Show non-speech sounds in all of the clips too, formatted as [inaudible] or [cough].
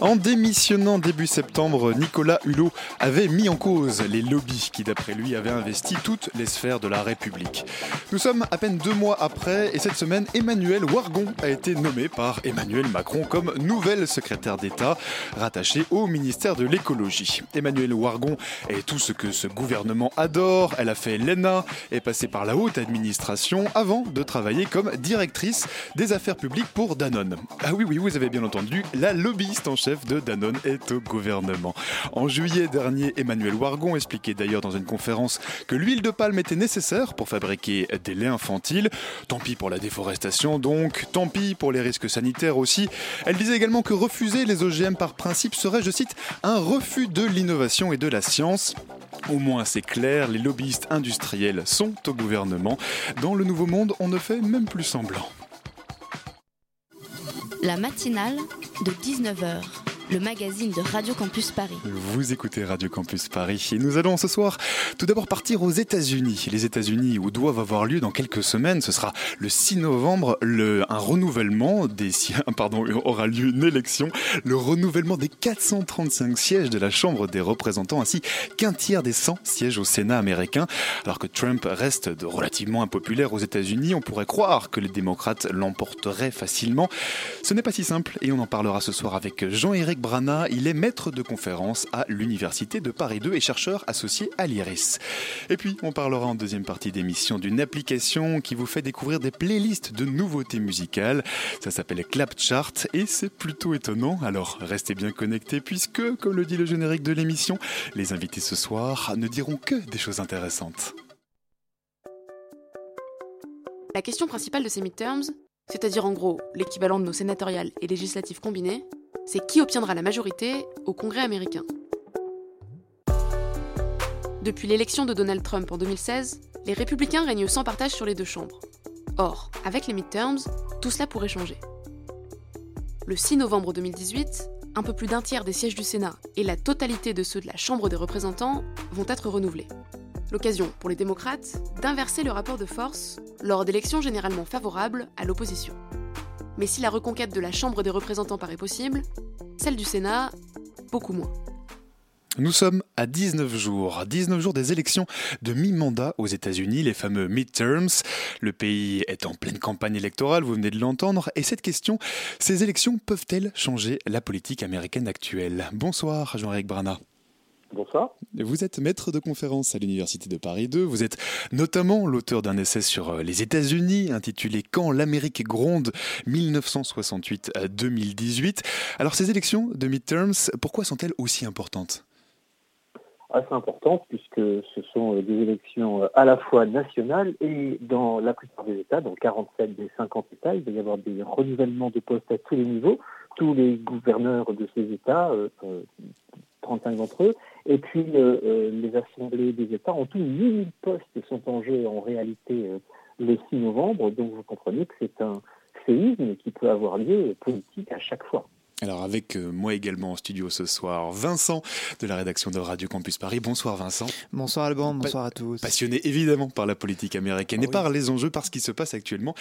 En démissionnant début septembre, Nicolas Hulot avait mis en cause les lobbies qui, d'après lui, avaient investi toutes les sphères de la République. Nous sommes à peine deux mois après et cette semaine, Emmanuel Wargon a été nommé par Emmanuel Macron comme nouvelle secrétaire d'État rattachée au ministère de l'écologie. Emmanuel Wargon est tout ce que ce gouvernement adore. Elle a fait l'ENA, est passée par la haute administration avant de travailler comme directrice des affaires publiques pour Danone. Ah oui, oui, vous avez bien entendu, la lobbyiste en chef de Danone est au gouvernement. En juillet dernier, Emmanuel Wargon expliquait d'ailleurs dans une conférence que l'huile de palme était nécessaire pour fabriquer des laits infantiles. Tant pis pour la déforestation donc, tant pis pour les risques sanitaires aussi. Elle disait également que refuser les OGM par principe serait, je cite, un refus de l'innovation et de la science. Au moins c'est clair, les lobbyistes industriels sont au gouvernement. Dans le nouveau monde, on ne fait même plus semblant. La matinale de 19h, le magazine de Radio Campus Paris. Vous écoutez Radio Campus Paris et nous allons ce soir tout d'abord partir aux États-Unis. Les États-Unis où doivent avoir lieu dans quelques semaines, ce sera le 6 novembre, un renouvellement des [laughs] pardon, aura lieu une élection, le renouvellement des 435 sièges de la Chambre des représentants ainsi qu'un tiers des 100 sièges au Sénat américain. Alors que Trump reste de relativement impopulaire aux États-Unis, on pourrait croire que les démocrates l'emporteraient facilement. Ce n'est pas si simple et on en parlera ce soir avec Jean-Éric Brana. Il est maître de conférence à l'Université de Paris 2 et chercheur associé à l'IRIS. Et puis, on parlera en deuxième partie d'émission d'une application qui vous fait découvrir des playlists de nouveautés musicales. Ça s'appelle Clapchart et c'est plutôt étonnant. Alors, restez bien connectés puisque, comme le dit le générique de l'émission, les invités ce soir ne diront que des choses intéressantes. La question principale de ces midterms, c'est-à-dire en gros l'équivalent de nos sénatoriales et législatives combinées, c'est qui obtiendra la majorité au Congrès américain. Depuis l'élection de Donald Trump en 2016, les républicains règnent sans partage sur les deux chambres. Or, avec les midterms, tout cela pourrait changer. Le 6 novembre 2018, un peu plus d'un tiers des sièges du Sénat et la totalité de ceux de la Chambre des représentants vont être renouvelés. L'occasion pour les démocrates d'inverser le rapport de force lors d'élections généralement favorables à l'opposition. Mais si la reconquête de la Chambre des représentants paraît possible, celle du Sénat, beaucoup moins. Nous sommes à 19 jours, 19 jours des élections de mi-mandat aux États-Unis, les fameux midterms. Le pays est en pleine campagne électorale, vous venez de l'entendre, et cette question, ces élections peuvent-elles changer la politique américaine actuelle? Bonsoir Jean-Éric Brana. Bonsoir. Vous êtes maître de conférence à l'Université de Paris 2. Vous êtes notamment l'auteur d'un essai sur euh, les États-Unis intitulé Quand l'Amérique gronde 1968 à 2018. Alors ces élections de midterms, pourquoi sont-elles aussi importantes? Assez important puisque ce sont euh, des élections euh, à la fois nationales et dans la plupart des États, dans 47 des 50 États, il va y avoir des renouvellements de postes à tous les niveaux. Tous les gouverneurs de ces États, euh, 35 d'entre eux, et puis euh, euh, les assemblées des États, en tout 8000 postes sont en jeu en réalité euh, le 6 novembre. Donc vous comprenez que c'est un séisme qui peut avoir lieu politique à chaque fois. Alors avec moi également en studio ce soir, Vincent de la rédaction de Radio Campus Paris. Bonsoir Vincent. Bonsoir Alban, bonsoir à tous. Passionné évidemment par la politique américaine Ah et oui. par les enjeux, par ce qui se passe actuellement.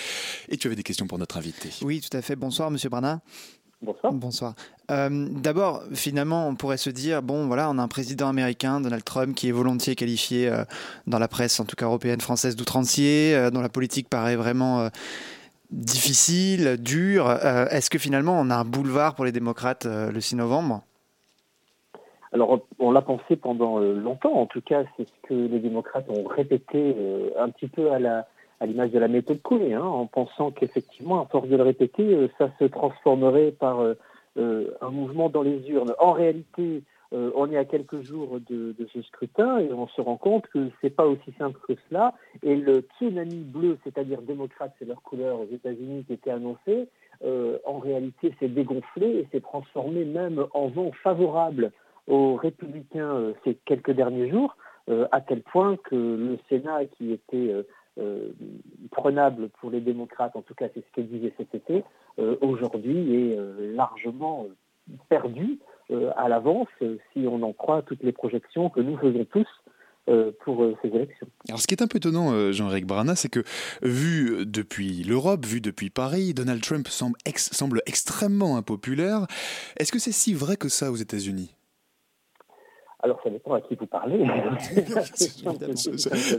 Et tu avais des questions pour notre invité. Oui, tout à fait. Bonsoir Monsieur Brana. Bonsoir. Bonsoir. Euh, D'abord, finalement, on pourrait se dire, bon, voilà, on a un président américain, Donald Trump, qui est volontiers qualifié euh, dans la presse, en tout cas européenne, française, d'outrancier, euh, dont la politique paraît vraiment difficile, dure. Est-ce que finalement, on a un boulevard pour les démocrates le 6 novembre? Alors, on l'a pensé pendant longtemps, en tout cas, c'est ce que les démocrates ont répété un petit peu à la à l'image de la méthode Coué, hein, en pensant qu'effectivement, à force de le répéter, euh, ça se transformerait par euh, euh, un mouvement dans les urnes. En réalité, on est à quelques jours de, ce scrutin et on se rend compte que c'est pas aussi simple que cela. Et le tsunami bleu, c'est-à-dire démocrate, c'est leur couleur aux États-Unis qui était annoncé, en réalité s'est dégonflé et s'est transformé même en vent favorable aux républicains ces quelques derniers jours, à tel point que le Sénat, qui était prenable pour les démocrates, en tout cas c'est ce qu'elle disait cet été, euh, aujourd'hui est euh, largement perdu à l'avance si on en croit toutes les projections que nous faisons tous pour ces élections. Alors ce qui est un peu étonnant, Jean-Éric Brana, c'est que vu depuis l'Europe, vu depuis Paris, Donald Trump semble, semble extrêmement impopulaire. Est-ce que c'est si vrai que ça aux États-Unis? Alors, ça dépend à qui vous parlez. [laughs]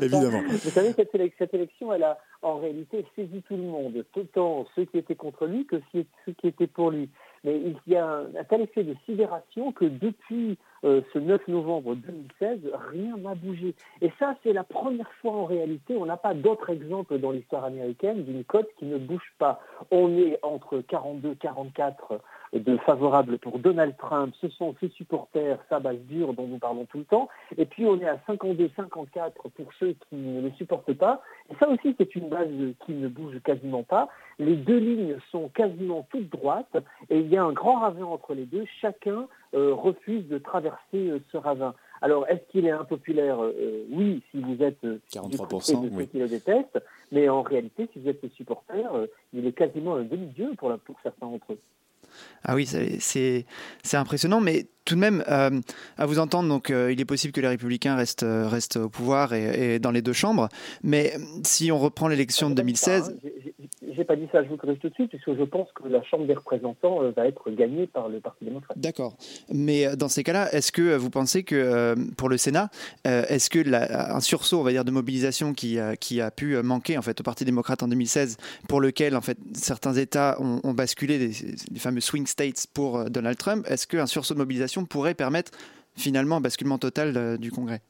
Évidemment. Vous savez, cette, cette, élection, elle a en réalité saisi tout le monde, autant ceux qui étaient contre lui que ceux qui étaient pour lui. Mais il y a un, tel effet de sidération que depuis euh, ce 9 novembre 2016, rien n'a bougé. Et ça, c'est la première fois en réalité, on n'a pas d'autre exemple dans l'histoire américaine d'une cote qui ne bouge pas. On est entre 42, 44 de favorables pour Donald Trump, ce sont ses supporters, sa base dure dont nous parlons tout le temps, et puis on est à 52-54 pour ceux qui ne le supportent pas, et ça aussi c'est une base qui ne bouge quasiment pas, les deux lignes sont quasiment toutes droites, et il y a un grand ravin entre les deux, chacun euh, refuse de traverser euh, ce ravin. Alors, est-ce qu'il est impopulaire? Euh, Oui, si vous êtes 43%, de ceux qui le détestent, mais en réalité, si vous êtes supporter, il est quasiment un demi-dieu pour, pour certains d'entre eux. Ah oui, c'est impressionnant, mais tout de même, euh, à vous entendre, donc, euh, il est possible que les républicains restent, euh, restent au pouvoir et, dans les deux chambres, mais si on reprend l'élection de 2016... J'ai pas dit ça, je vous corrige tout de suite, puisque je pense que la Chambre des représentants va être gagnée par le Parti démocrate. D'accord. Mais dans ces cas-là, est-ce que vous pensez que pour le Sénat, est-ce que un sursaut, on va dire, de mobilisation qui, qui a pu manquer en fait au Parti démocrate en 2016, pour lequel en fait certains États ont, basculé des, des fameux swing states pour Donald Trump, est-ce qu'un sursaut de mobilisation pourrait permettre finalement un basculement total euh, du Congrès?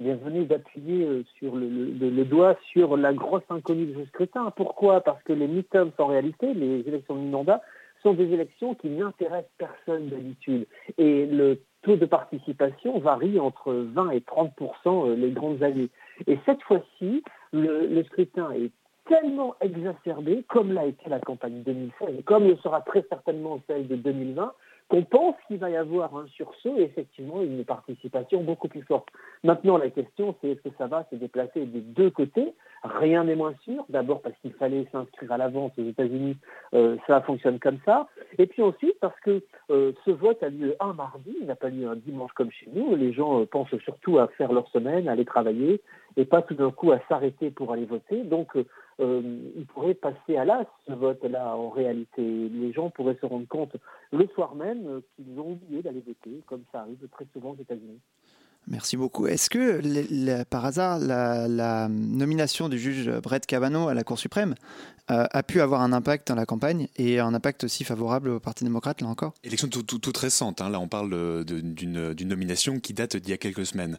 Bienvenue d'appuyer euh, sur le, doigt sur la grosse inconnue de ce scrutin. Pourquoi? Parce que les midterms, en réalité, les élections de mi-mandat, sont des élections qui n'intéressent personne d'habitude. Et le taux de participation varie entre 20 et 30 euh, les grandes années. Et cette fois-ci, le, scrutin est tellement exacerbé, comme l'a été la campagne 2016, comme le sera très certainement celle de 2020, qu'on pense qu'il va y avoir un sursaut et effectivement une participation beaucoup plus forte. Maintenant, la question, c'est est-ce que ça va se déplacer des deux côtés? Rien n'est moins sûr. D'abord parce qu'il fallait s'inscrire à l'avance aux États-Unis, euh, ça fonctionne comme ça. Et puis ensuite parce que euh, ce vote a lieu un mardi, il n'a pas lieu un dimanche comme chez nous. Les gens euh, pensent surtout à faire leur semaine, à aller travailler, et pas tout d'un coup à s'arrêter pour aller voter. Donc euh, il pourrait passer à l'as ce vote-là en réalité. Les gens pourraient se rendre compte le soir même euh, qu'ils ont oublié d'aller voter, comme ça arrive très souvent aux États-Unis. Merci beaucoup. Est-ce que, par hasard, la, nomination du juge Brett Kavanaugh à la Cour suprême euh, a pu avoir un impact dans la campagne et un impact aussi favorable au Parti démocrate, là encore? Élection toute récente. Hein. Là, on parle d'une nomination qui date d'il y a quelques semaines.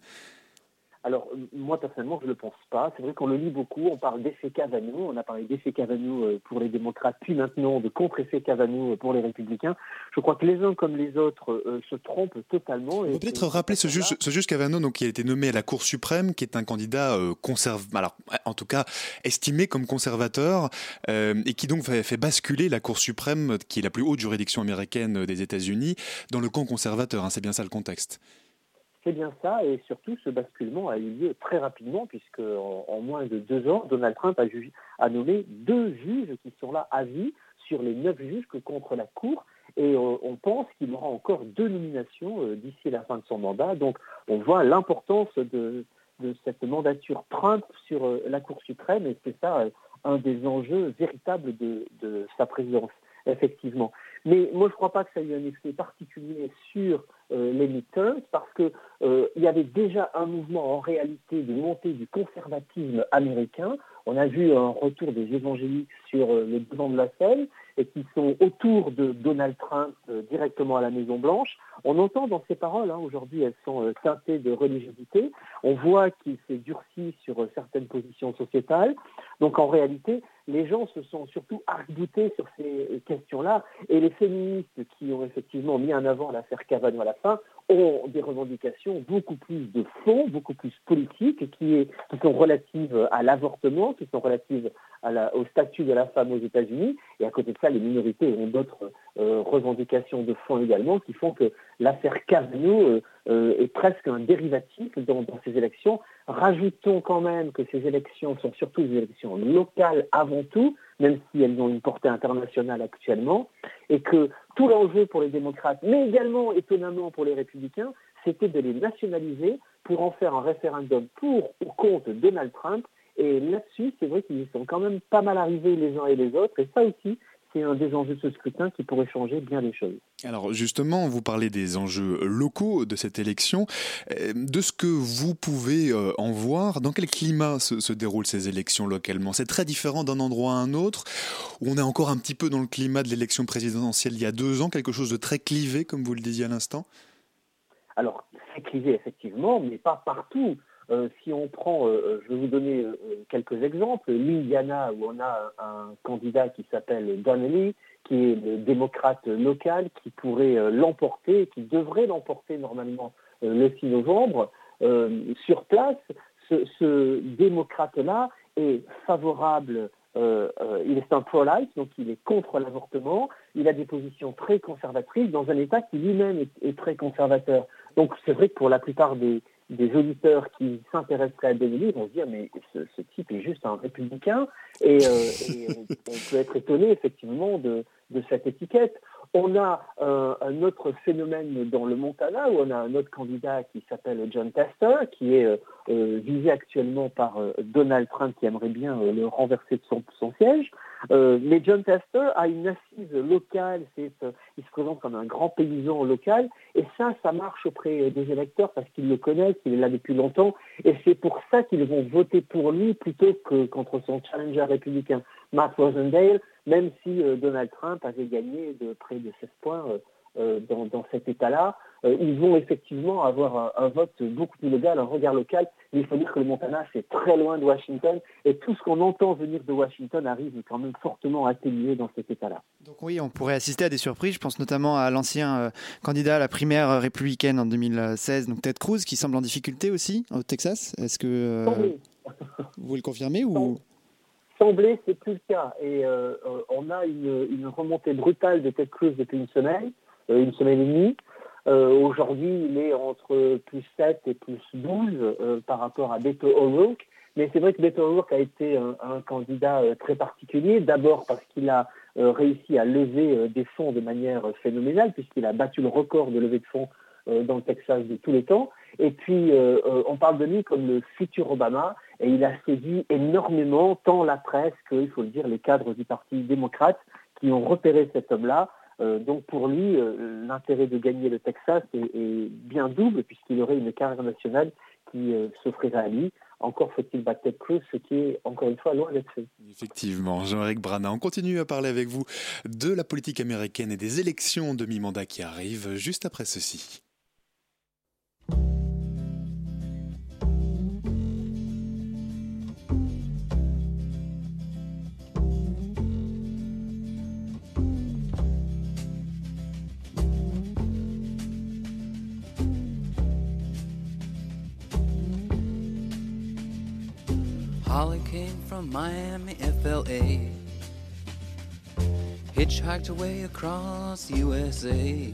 Alors, moi, personnellement, je ne le pense pas. C'est vrai qu'on le lit beaucoup. On parle d'effet Cavano. On a parlé d'effet Cavano euh, pour les démocrates, puis maintenant de contre-effet Cavano euh, pour les républicains. Je crois que les uns comme les autres euh, se trompent totalement. On peut peut-être rappeler ce juge, ce juge Cavano, donc, qui a été nommé à la Cour suprême, qui est un candidat conservateur, en tout cas estimé comme conservateur, et qui donc fait, fait basculer la Cour suprême, qui est la plus haute juridiction américaine des États-Unis, dans le camp conservateur. Hein. C'est bien ça le contexte. C'est bien ça, et surtout ce basculement a eu lieu très rapidement, puisque en, moins de deux ans, Donald Trump a, nommé deux juges qui sont là à vie sur les neuf juges que contre la Cour, et on, pense qu'il aura encore deux nominations euh, d'ici la fin de son mandat. Donc on voit l'importance de, cette mandature Trump sur euh, la Cour suprême, et c'est ça euh, un des enjeux véritables de, sa présidence, effectivement. Mais moi, je ne crois pas que ça ait eu un effet particulier sur les midterms parce qu'il euh, y avait déjà un mouvement en réalité de montée du conservatisme américain. On a vu un retour des évangéliques sur euh, le devant de la scène et qui sont autour de Donald Trump directement à la Maison Blanche. On entend dans ces paroles, hein, aujourd'hui elles sont teintées de religiosité, on voit qu'il s'est durci sur certaines positions sociétales. Donc en réalité, les gens se sont surtout arc-boutés sur ces questions-là. Et les féministes qui ont effectivement mis en avant l'affaire Cavano à la fin ont des revendications beaucoup plus de fond, beaucoup plus politiques, qui, sont relatives à l'avortement, qui sont relatives au statut de la femme aux États-Unis. Et à côté de ça, les minorités ont d'autres euh, revendications de fond également qui font que l'affaire Kavanaugh euh, euh, est presque un dérivatif dans, ces élections. Rajoutons quand même que ces élections sont surtout des élections locales avant tout, même si elles ont une portée internationale actuellement, et que tout l'enjeu pour les démocrates, mais également étonnamment pour les républicains, c'était de les nationaliser pour en faire un référendum pour ou contre Donald Trump et là-dessus, c'est vrai qu'ils sont quand même pas mal arrivés les uns et les autres. Et ça aussi, c'est un des enjeux de ce scrutin qui pourrait changer bien les choses. Alors justement, vous parlez des enjeux locaux de cette élection. Euh, de ce que vous pouvez euh, en voir, dans quel climat se, déroulent ces élections localement? C'est très différent d'un endroit à un autre, on est encore un petit peu dans le climat de l'élection présidentielle il y a deux ans, quelque chose de très clivé, comme vous le disiez à l'instant? Alors, c'est clivé effectivement, mais pas partout. Euh, si on prend, euh, je vais vous donner quelques exemples, l'Indiana où on a un, candidat qui s'appelle Donnelly, qui est le démocrate local, qui pourrait l'emporter, qui devrait l'emporter normalement le 6 novembre, sur place, ce, démocrate-là est favorable il est un pro-life, donc il est contre l'avortement. Il a des positions très conservatrices dans un État qui lui-même est, très conservateur. Donc c'est vrai que pour la plupart des, des auditeurs qui s'intéresseraient à Donnelly vont se dire mais ce, type est juste un républicain et, euh, on, peut être étonné effectivement de, de cette étiquette. On a euh, un autre phénomène dans le Montana où on a un autre candidat qui s'appelle John Tester, qui est euh, visé actuellement par Donald Trump qui aimerait bien le renverser de son, son siège. mais John Tester a une assise locale, il se présente comme un grand paysan local, et ça, ça marche auprès des électeurs parce qu'ils le connaissent, il est là depuis longtemps, et c'est pour ça qu'ils vont voter pour lui plutôt que contre son challenger républicain, Matt Rosendale, même si euh, Donald Trump avait gagné de près de 16 points euh, euh, dans, cet État-là. ils vont effectivement avoir un, vote beaucoup plus légal, un regard local. Mais il faut dire que le Montana, c'est très loin de Washington. Et tout ce qu'on entend venir de Washington arrive quand même fortement atténué dans cet État-là. Donc oui, on pourrait assister à des surprises. Je pense notamment à l'ancien candidat à la primaire républicaine en 2016, donc Ted Cruz, qui semble en difficulté aussi au Texas. Est-ce que vous le confirmez ou semblait, c'est plus le cas. Et euh, euh, on a une, remontée brutale de Ted Cruz depuis une semaine, euh, une semaine et demie. Aujourd'hui, il est entre plus 7 et plus 12 par rapport à Beto O'Rourke. Mais c'est vrai que Beto O'Rourke a été un, candidat très particulier, d'abord parce qu'il a réussi à lever des fonds de manière phénoménale, puisqu'il a battu le record de levée de fonds dans le Texas de tous les temps. Et puis, on parle de lui comme le futur Obama. Et il a séduit énormément tant la presse que, il faut le dire, les cadres du Parti démocrate qui ont repéré cet homme-là. Euh, donc pour lui, euh, l'intérêt de gagner le Texas est, bien double puisqu'il aurait une carrière nationale qui euh, s'offrirait à lui. Encore faut-il battre Ted Cruz, ce qui est encore une fois loin d'être fait. Effectivement, Jean-Éric Brana, on continue à parler avec vous de la politique américaine et des élections de mi-mandat qui arrivent juste après ceci. Holly came from Miami, FLA. Hitchhiked away across USA.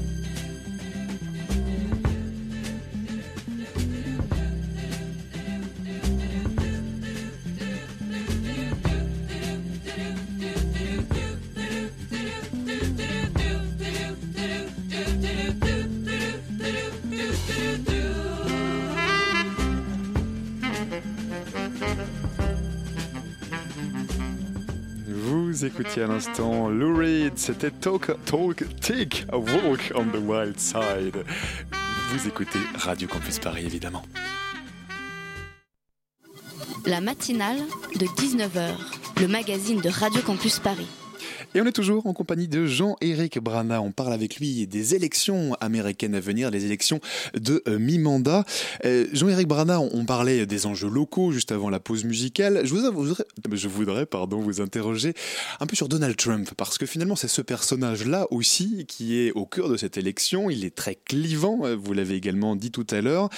écoutiez à l'instant Lou Reed, c'était Talk, Talk, Take a Walk on the Wild Side. Vous écoutez Radio Campus Paris évidemment. La matinale de 19h, le magazine de Radio Campus Paris. Et on est toujours en compagnie de Jean-Éric Brana. On parle avec lui des élections américaines à venir, les élections de euh, mi-mandat. Euh, Jean-Éric Brana, on parlait des enjeux locaux juste avant la pause musicale. [laughs] Je, voudrais pardon, vous interroger un peu sur Donald Trump, parce que finalement c'est ce personnage-là aussi qui est au cœur de cette élection. Il est très clivant, euh, vous l'avez également dit tout à l'heure.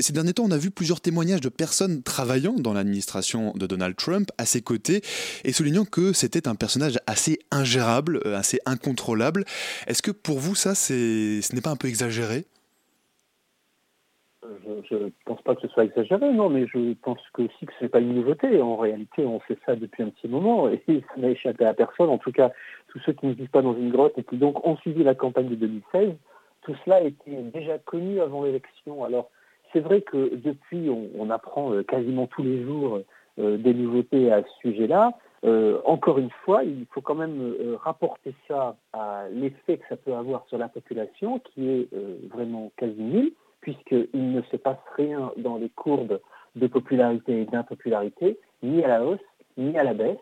Ces derniers temps, on a vu plusieurs témoignages de personnes travaillant dans l'administration de Donald Trump à ses côtés et soulignant que c'était un personnage assez ingérable, assez incontrôlable. Est-ce que pour vous, ça, ce n'est pas un peu exagéré? Je ne pense pas que ce soit exagéré, non, mais je pense que aussi que ce n'est pas une nouveauté. En réalité, on fait ça depuis un petit moment et [laughs] ça n'a échappé à personne. En tout cas, tous ceux qui ne vivent pas dans une grotte et qui donc ont suivi la campagne de 2016, tout cela était déjà connu avant l'élection. Alors, c'est vrai que depuis, on, on, apprend quasiment tous les jours des nouveautés à ce sujet-là. Euh, encore une fois, il faut quand même euh, rapporter ça à l'effet que ça peut avoir sur la population, qui est euh, vraiment quasi nul, puisqu'il ne se passe rien dans les courbes de popularité et d'impopularité, ni à la hausse, ni à la baisse.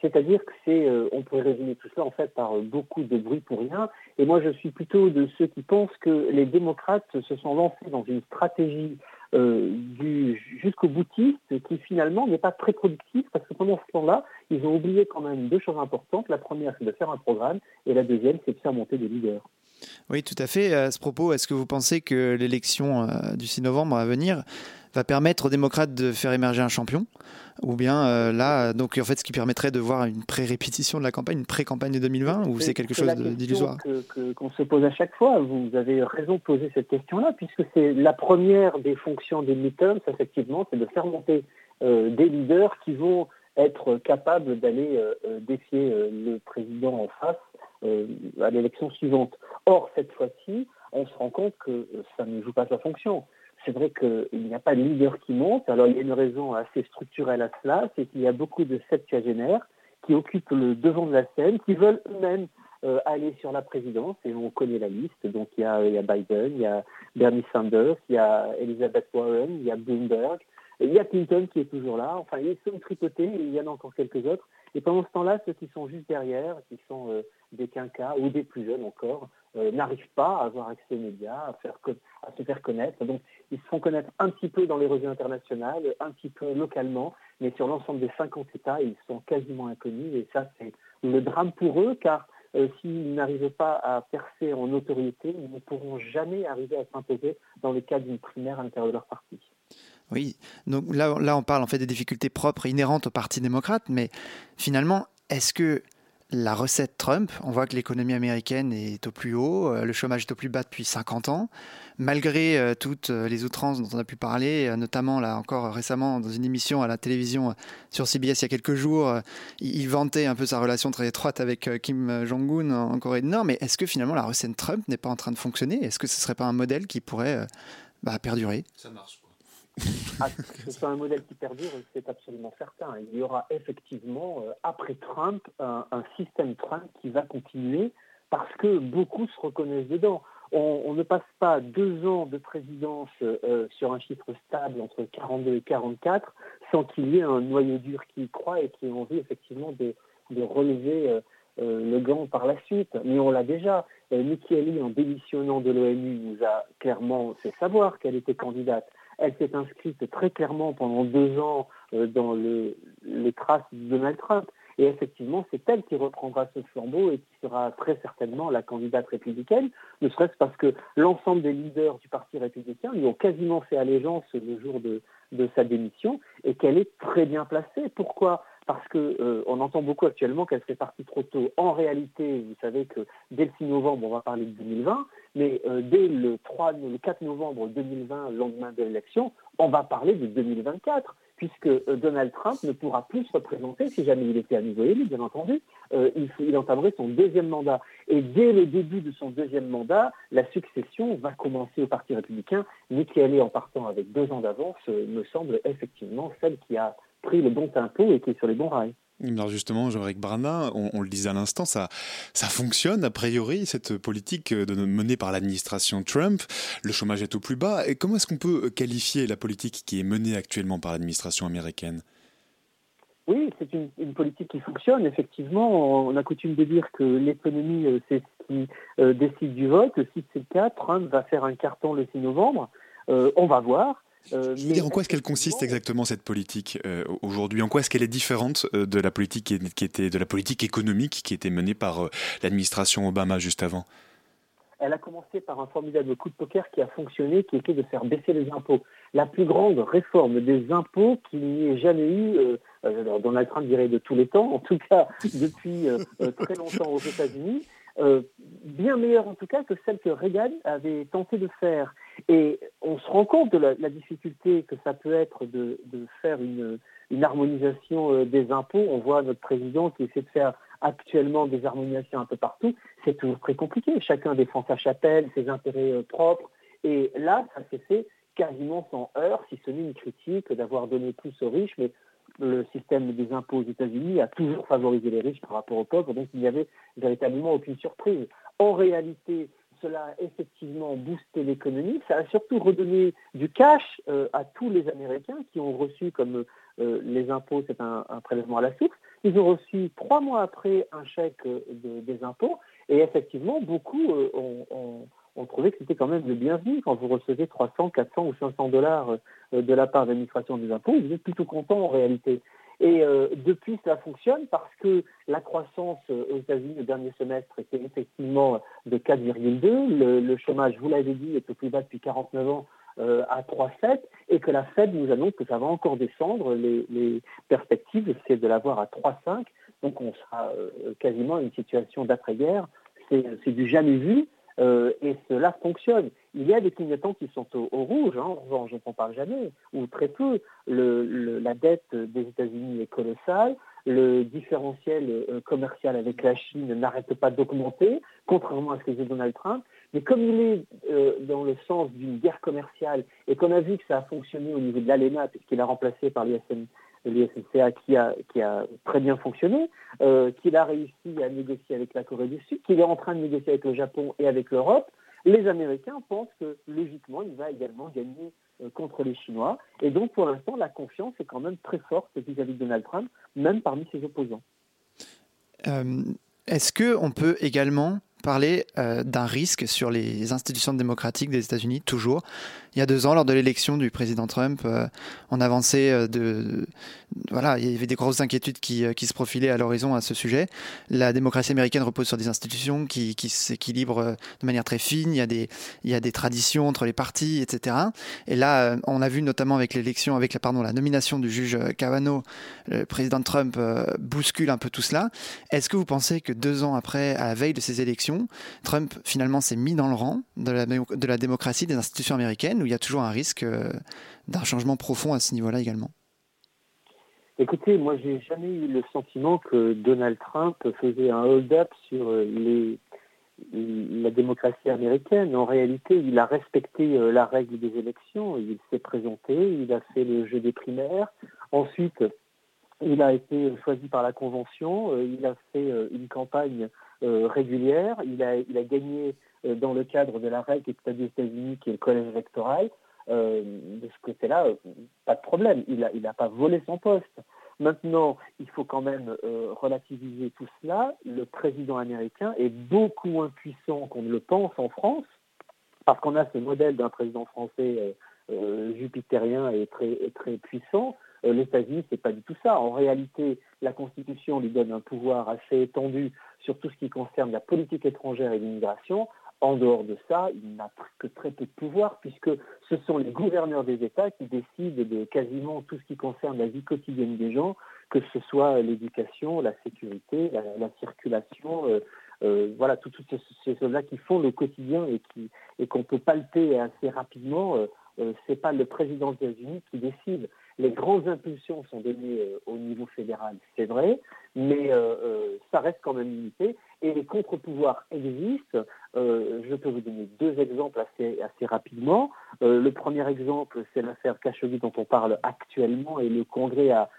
C'est-à-dire que c'est, on pourrait résumer tout cela en fait par beaucoup de bruit pour rien. Et moi, je suis plutôt de ceux qui pensent que les démocrates se sont lancés dans une stratégie du jusqu'au boutiste qui finalement n'est pas très productif parce que pendant ce temps-là, ils ont oublié quand même deux choses importantes. La première, c'est de faire un programme et la deuxième, c'est de faire monter des leaders. Oui, tout à fait. À ce propos, est-ce que vous pensez que l'élection euh, du 6 novembre à venir va permettre aux démocrates de faire émerger un champion? Ou bien euh, là, donc en fait, ce qui permettrait de voir une pré-répétition de la campagne, une pré-campagne de 2020, ou c'est quelque chose d'illusoire Qu'on se pose à chaque fois. Vous avez raison de poser cette question-là, puisque c'est la première des fonctions des midterms, effectivement, c'est de faire monter euh, des leaders qui vont être capables d'aller euh, défier le président en face à l'élection suivante. Or, cette fois-ci, on se rend compte que ça ne joue pas sa fonction c'est vrai qu'il n'y a pas de leader qui monte. Alors il y a une raison assez structurelle à cela, c'est qu'il y a beaucoup de septuagénaires qui occupent le devant de la scène, qui veulent eux-mêmes euh, aller sur la présidence, et on connaît la liste. Donc il y, a, il y, a, Biden, il y a Bernie Sanders, il y a Elizabeth Warren, il y a Bloomberg, Il y a Clinton qui est toujours là. Enfin, ils sont tripotés. Il y en a encore quelques autres. Et pendant ce temps-là, ceux qui sont juste derrière, qui sont euh, des quinquas ou des plus jeunes encore, euh, n'arrivent pas à avoir accès aux médias, à, se faire connaître. Donc, ils se font connaître un petit peu dans les réseaux internationales, un petit peu localement, mais sur l'ensemble des 50 États, ils sont quasiment inconnus. Et ça, c'est le drame pour eux, car euh, s'ils n'arrivent pas à percer en notoriété, ils ne pourront jamais arriver à s'imposer dans le cadre d'une primaire à l'intérieur de leur parti. Oui, donc là, là on parle en fait des difficultés propres inhérentes au Parti démocrate, mais finalement, est-ce que la recette Trump, on voit que l'économie américaine est au plus haut, euh, le chômage est au plus bas depuis 50 ans, malgré euh, toutes euh, les outrances dont on a pu parler, notamment là encore récemment dans une émission à la télévision sur CBS il y a quelques jours, il, vantait un peu sa relation très étroite avec Kim Jong-un en Corée du Nord, mais est-ce que finalement la recette Trump n'est pas en train de fonctionner? Est-ce que ce ne serait pas un modèle qui pourrait bah, perdurer? Ça marche. Ah, c'est un modèle qui perdure, c'est absolument certain. Il y aura effectivement, euh, après Trump, un, système Trump qui va continuer parce que beaucoup se reconnaissent dedans. On, ne passe pas deux ans de présidence euh, sur un chiffre stable entre 42 et 44 sans qu'il y ait un noyau dur qui y croit et qui ait envie effectivement de, relever euh, le gant par la suite. Mais on l'a déjà. Nikki Haley, en démissionnant de l'ONU, nous a clairement fait savoir qu'elle était candidate. Elle s'est inscrite très clairement pendant deux ans euh, dans les traces de Donald Trump. Et effectivement, c'est elle qui reprendra ce flambeau et qui sera très certainement la candidate républicaine, ne serait-ce parce que l'ensemble des leaders du Parti républicain lui ont quasiment fait allégeance le jour de, de sa démission et qu'elle est très bien placée. Pourquoi? Parce qu'on euh, entend beaucoup actuellement qu'elle serait partie trop tôt. En réalité, vous savez que dès le 6 novembre, on va parler de 2020, mais euh, dès le, 3, le 4 novembre 2020, lendemain de l'élection, on va parler de 2024, puisque euh, Donald Trump ne pourra plus se représenter, si jamais il était à nouveau élu, bien entendu, il, il entamerait son deuxième mandat. Et dès le début de son deuxième mandat, la succession va commencer au Parti républicain. Nikki Haley, en partant avec deux ans d'avance, me semble effectivement celle qui a pris le bon tempo et qui est sur les bons rails. Alors justement, Jean-Éric Brana, on, le disait à l'instant, ça, ça fonctionne a priori, cette politique de, menée par l'administration Trump. Le chômage est au plus bas. Et comment est-ce qu'on peut qualifier la politique qui est menée actuellement par l'administration américaine? Oui, c'est une, politique qui fonctionne. Effectivement, on a coutume de dire que l'économie, euh, c'est ce qui euh, décide du vote. Si c'est le cas, Trump va faire un carton le 6 novembre. Euh, on va voir. Euh, mais en quoi est-ce qu'elle consiste exactement cette politique euh, aujourd'hui? En quoi est-ce qu'elle est différente euh, de la politique qui, était de la politique économique qui était menée par l'administration Obama juste avant? Elle a commencé par un formidable coup de poker qui a fonctionné, qui était de faire baisser les impôts. La plus grande réforme des impôts qu'il n'y ait jamais eu, Donald Trump dirait de tous les temps, en tout cas [laughs] depuis très longtemps aux États-Unis, euh, bien meilleure en tout cas que celle que Reagan avait tenté de faire. Et on se rend compte de la, difficulté que ça peut être de, faire une, harmonisation euh, des impôts. On voit notre président qui essaie de faire actuellement des harmonisations un peu partout. C'est toujours très compliqué. Chacun défend sa chapelle, ses intérêts euh, propres. Et là, ça s'est fait quasiment sans heurts, si ce n'est une critique d'avoir donné plus aux riches, mais le système des impôts aux États-Unis a toujours favorisé les riches par rapport aux pauvres, donc il n'y avait véritablement aucune surprise. En réalité, cela a effectivement boosté l'économie, ça a surtout redonné du cash euh, à tous les Américains qui ont reçu, comme euh, les impôts, c'est un, prélèvement à la source, ils ont reçu trois mois après un chèque euh, des impôts, et effectivement, beaucoup ont on trouvait que c'était quand même le bienvenu quand vous recevez 300, 400 ou 500 dollars euh, de la part de l'administration des impôts. Vous êtes plutôt content en réalité. Et euh, depuis, cela fonctionne parce que la croissance euh, aux États-Unis le dernier semestre était effectivement de 4,2. Le, chômage, vous l'avez dit, est au plus bas depuis 49 ans à 3,7 et que la Fed nous annonce que ça va encore descendre. Les, perspectives, c'est de l'avoir à 3,5. Donc on sera quasiment une situation d'après-guerre. C'est du jamais vu. Euh, et cela fonctionne. Il y a des clignotants qui sont au, rouge, hein, en revanche, on n'en parle jamais, ou très peu. la dette des États-Unis est colossale, le différentiel euh, commercial avec la Chine n'arrête pas d'augmenter, contrairement à ce que disait Donald Trump. Mais comme il est euh, dans le sens d'une guerre commerciale, et qu'on a vu que ça a fonctionné au niveau de l'ALENA, puisqu'il a remplacé par l'ISM, l'ISNCA qui a, qui a très bien fonctionné, euh, qu'il a réussi à négocier avec la Corée du Sud, qu'il est en train de négocier avec le Japon et avec l'Europe, Les Américains pensent que logiquement, il va également gagner euh, contre les Chinois. Et donc, pour l'instant, la confiance est quand même très forte vis-à-vis de Donald Trump, même parmi ses opposants. Euh, est-ce qu'on peut également parler euh, d'un risque sur les institutions démocratiques des États-Unis, toujours. Il y a deux ans, lors de l'élection du président Trump, euh, on avançait euh, de, Voilà, il y avait des grosses inquiétudes qui, qui se profilaient à l'horizon à ce sujet. La démocratie américaine repose sur des institutions qui, qui s'équilibrent de manière très fine. Il y, a des, il y a des traditions entre les partis, etc. Et là, on a vu notamment avec l'élection, avec la, pardon, la nomination du juge Kavanaugh, le président Trump bouscule un peu tout cela. Est-ce que vous pensez que deux ans après, à la veille de ces élections, Trump finalement s'est mis dans le rang de la, démocratie des institutions américaines où il y a toujours un risque euh, d'un changement profond à ce niveau-là également Écoutez, moi j'ai jamais eu le sentiment que Donald Trump faisait un hold-up sur euh, la démocratie américaine. En réalité, il a respecté euh, la règle des élections, il s'est présenté, il a fait le jeu des primaires. Ensuite, il a été choisi par la Convention, il a fait une campagne régulière. Il a, gagné euh, dans le cadre de la règle des États-Unis, qui est le collège électoral. Euh, de ce côté-là, pas de problème. Il n'a pas volé son poste. Maintenant, il faut quand même relativiser tout cela. Le président américain est beaucoup moins puissant qu'on ne le pense en France, parce qu'on a ce modèle d'un président français jupitérien et très puissant. Les États-Unis, c'est pas du tout ça. En réalité, la Constitution lui donne un pouvoir assez étendu sur tout ce qui concerne la politique étrangère et l'immigration. En dehors de ça, il n'a que très peu de pouvoir puisque ce sont les gouverneurs des États qui décident de quasiment tout ce qui concerne la vie quotidienne des gens, que ce soit l'éducation, la sécurité, la, circulation, euh, euh, voilà, toutes ces choses-là qui font le quotidien et qui et qu'on peut palper assez rapidement. Euh, euh c'est pas le président des États-Unis qui décide. Les grandes impulsions sont données euh, au niveau fédéral, c'est vrai, mais euh, ça reste quand même limité. Et les contre-pouvoirs existent. je peux vous donner deux exemples assez, assez rapidement. le premier exemple, c'est l'affaire Khashoggi dont on parle actuellement, et le Congrès a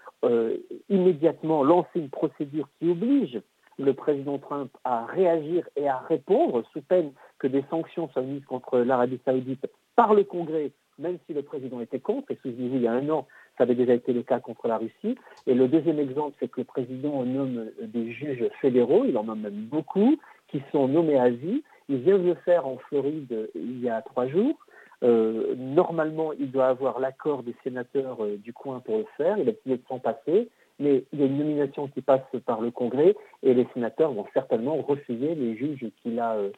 immédiatement lancé une procédure qui oblige le président Trump à réagir et à répondre sous peine que des sanctions soient mises contre l'Arabie saoudite par le Congrès, même si le président était contre. Et souvenez-vous, il y a un an, ça avait déjà été le cas contre la Russie. Et le deuxième exemple, c'est que le président nomme des juges fédéraux, il en nomme même beaucoup, qui sont nommés à vie. Il vient de le faire en Floride il y a trois jours. Euh, normalement, il doit avoir l'accord des sénateurs euh, du coin pour le faire. Il a décidé de s'en passer. Mais il y a une nomination qui passe par le Congrès et les sénateurs vont certainement refuser les juges qu'il a euh,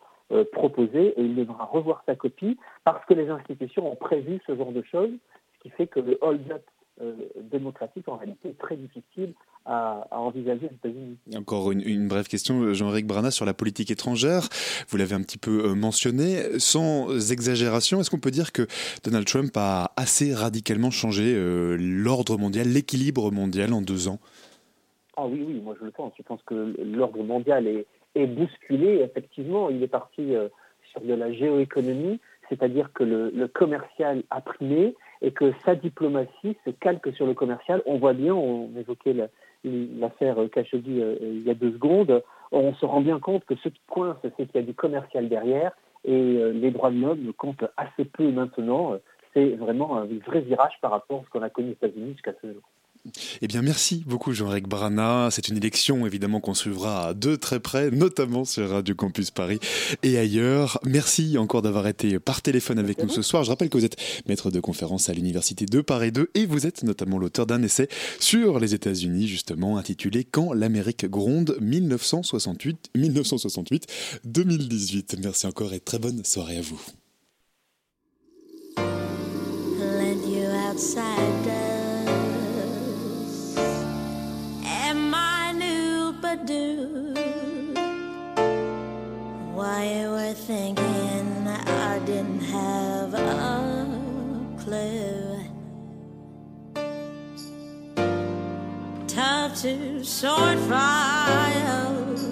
proposés et il devra revoir sa copie parce que les institutions ont prévu ce genre de choses, ce qui fait que le hold-up euh, démocratique en réalité est très difficile à, envisager aux États-Unis. Encore une, brève question, Jean-Éric Brana, sur la politique étrangère. Vous l'avez un petit peu euh, mentionné. Sans exagération, est-ce qu'on peut dire que Donald Trump a assez radicalement changé euh, l'ordre mondial, l'équilibre mondial en deux ans? Ah oui, oui, moi je le pense. Je pense que l'ordre mondial est, bousculé. Effectivement, il est parti sur de la géoéconomie, c'est-à-dire que le, commercial a primé et que sa diplomatie se calque sur le commercial. On voit bien, on évoquait l'affaire Khashoggi euh, il y a deux secondes, on se rend bien compte que ce qui coince, c'est qu'il y a du commercial derrière et euh, les droits de l'homme comptent assez peu maintenant. C'est vraiment un vrai virage par rapport à ce qu'on a connu aux États-Unis jusqu'à ce jour. Eh bien, merci beaucoup, Jean-Éric Brana. C'est une élection, évidemment, qu'on suivra de très près, notamment sur Radio Campus Paris et ailleurs. Merci encore d'avoir été par téléphone avec nous ce soir. Je rappelle que vous êtes maître de conférence à l'Université de Paris 2 et vous êtes notamment l'auteur d'un essai sur les États-Unis, justement, intitulé Quand l'Amérique gronde 1968-2018. Merci encore et très bonne soirée à vous. Why you were thinking I didn't have a clue. Tough to sort files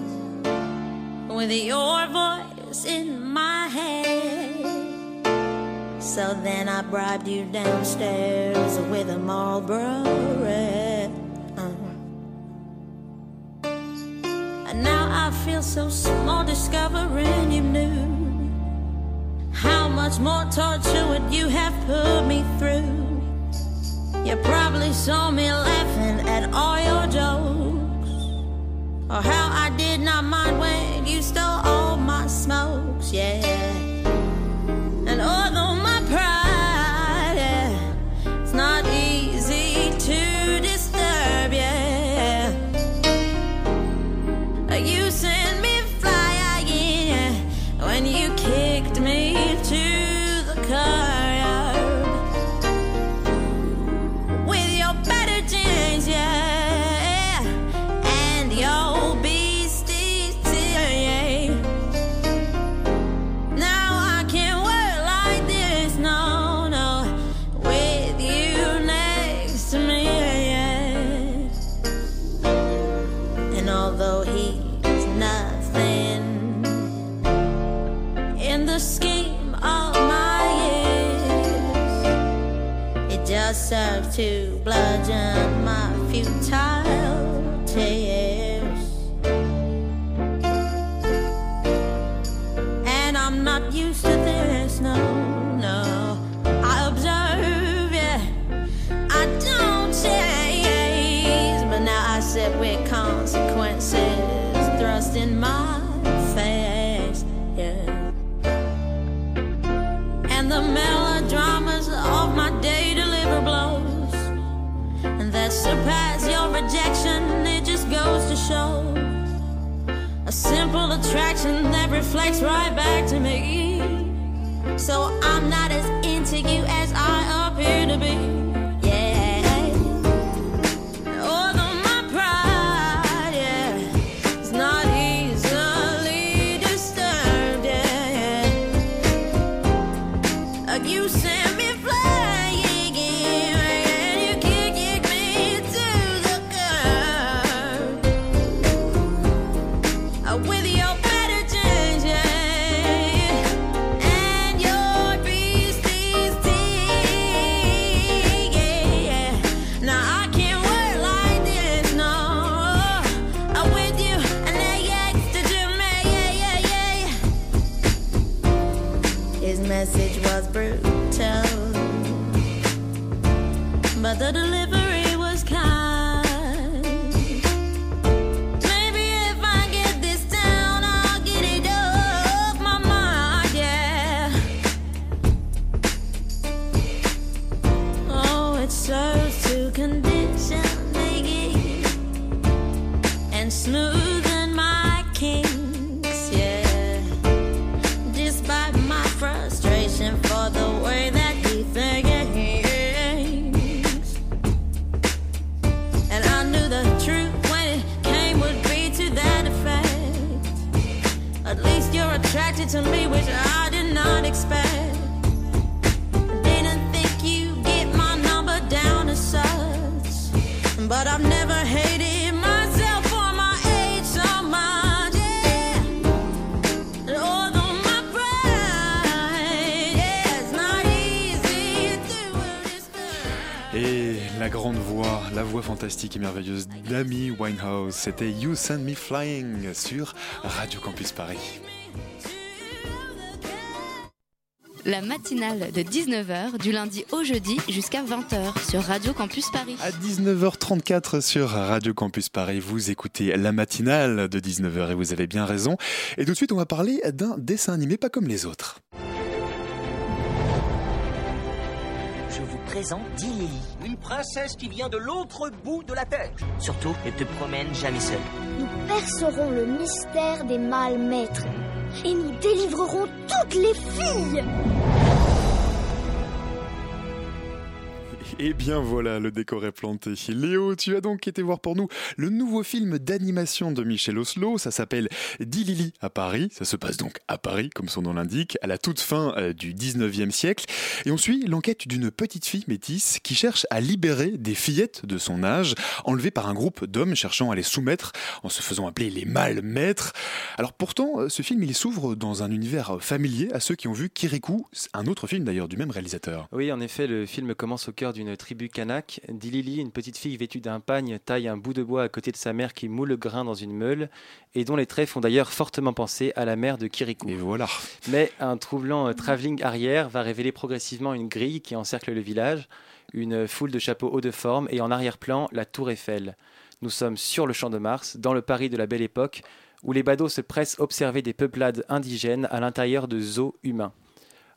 with your voice in my head. So then I bribed you downstairs with a Marlboro red. I feel so small discovering you knew How much more torture would you have put me through? You probably saw me laughing at all your jokes. Or how I did not mind when you stole all my smokes, yeah. And although my rejection. It just goes to show a simple attraction that reflects right back to me. So I'm not as into you as I appear to be. Brutal, but the Et la grande voix, la voix fantastique et merveilleuse d'Amy Winehouse, c'était You Send Me Flying sur Radio Campus Paris. La matinale de 19h du lundi au jeudi jusqu'à 20h sur Radio Campus Paris. À 19h34 sur Radio Campus Paris, vous écoutez la matinale de 19h et vous avez bien raison. Et tout de suite, on va parler d'un dessin animé pas comme les autres. Je vous présente Dilly. Une princesse qui vient de l'autre bout de la terre. Surtout, ne te promène jamais seule. Nous percerons le mystère des mâles maîtres et nous délivrerons toutes les filles. Et bien voilà, le décor est planté. Léo, tu as donc été voir pour nous le nouveau film d'animation de Michel Oslo. Ça s'appelle Dilili à Paris. Ça se passe donc à Paris, comme son nom l'indique, à la toute fin euh, du 19e siècle. Et on suit l'enquête d'une petite fille métisse qui cherche à libérer des fillettes de son âge, enlevées par un groupe d'hommes cherchant à les soumettre en se faisant appeler les mâles maîtres. Alors pourtant, euh, ce film, il s'ouvre dans un univers familier à ceux qui ont vu Kirikou, un autre film d'ailleurs du même réalisateur. Oui, en effet, le film commence au cœur d'une tribu kanak. Dilili, une petite fille vêtue d'un pagne, taille un bout de bois à côté de sa mère qui moule le grain dans une meule, et dont les traits font d'ailleurs fortement penser à la mère de Kirikou. Et voilà. Mais un troublant euh, travelling arrière va révéler progressivement une grille qui encercle le village, une foule de chapeaux hauts de forme, et en arrière-plan, la tour Eiffel. Nous sommes sur le champ de Mars, dans le Paris de la Belle Époque, où les badauds se pressent observer des peuplades indigènes à l'intérieur de zoos humains.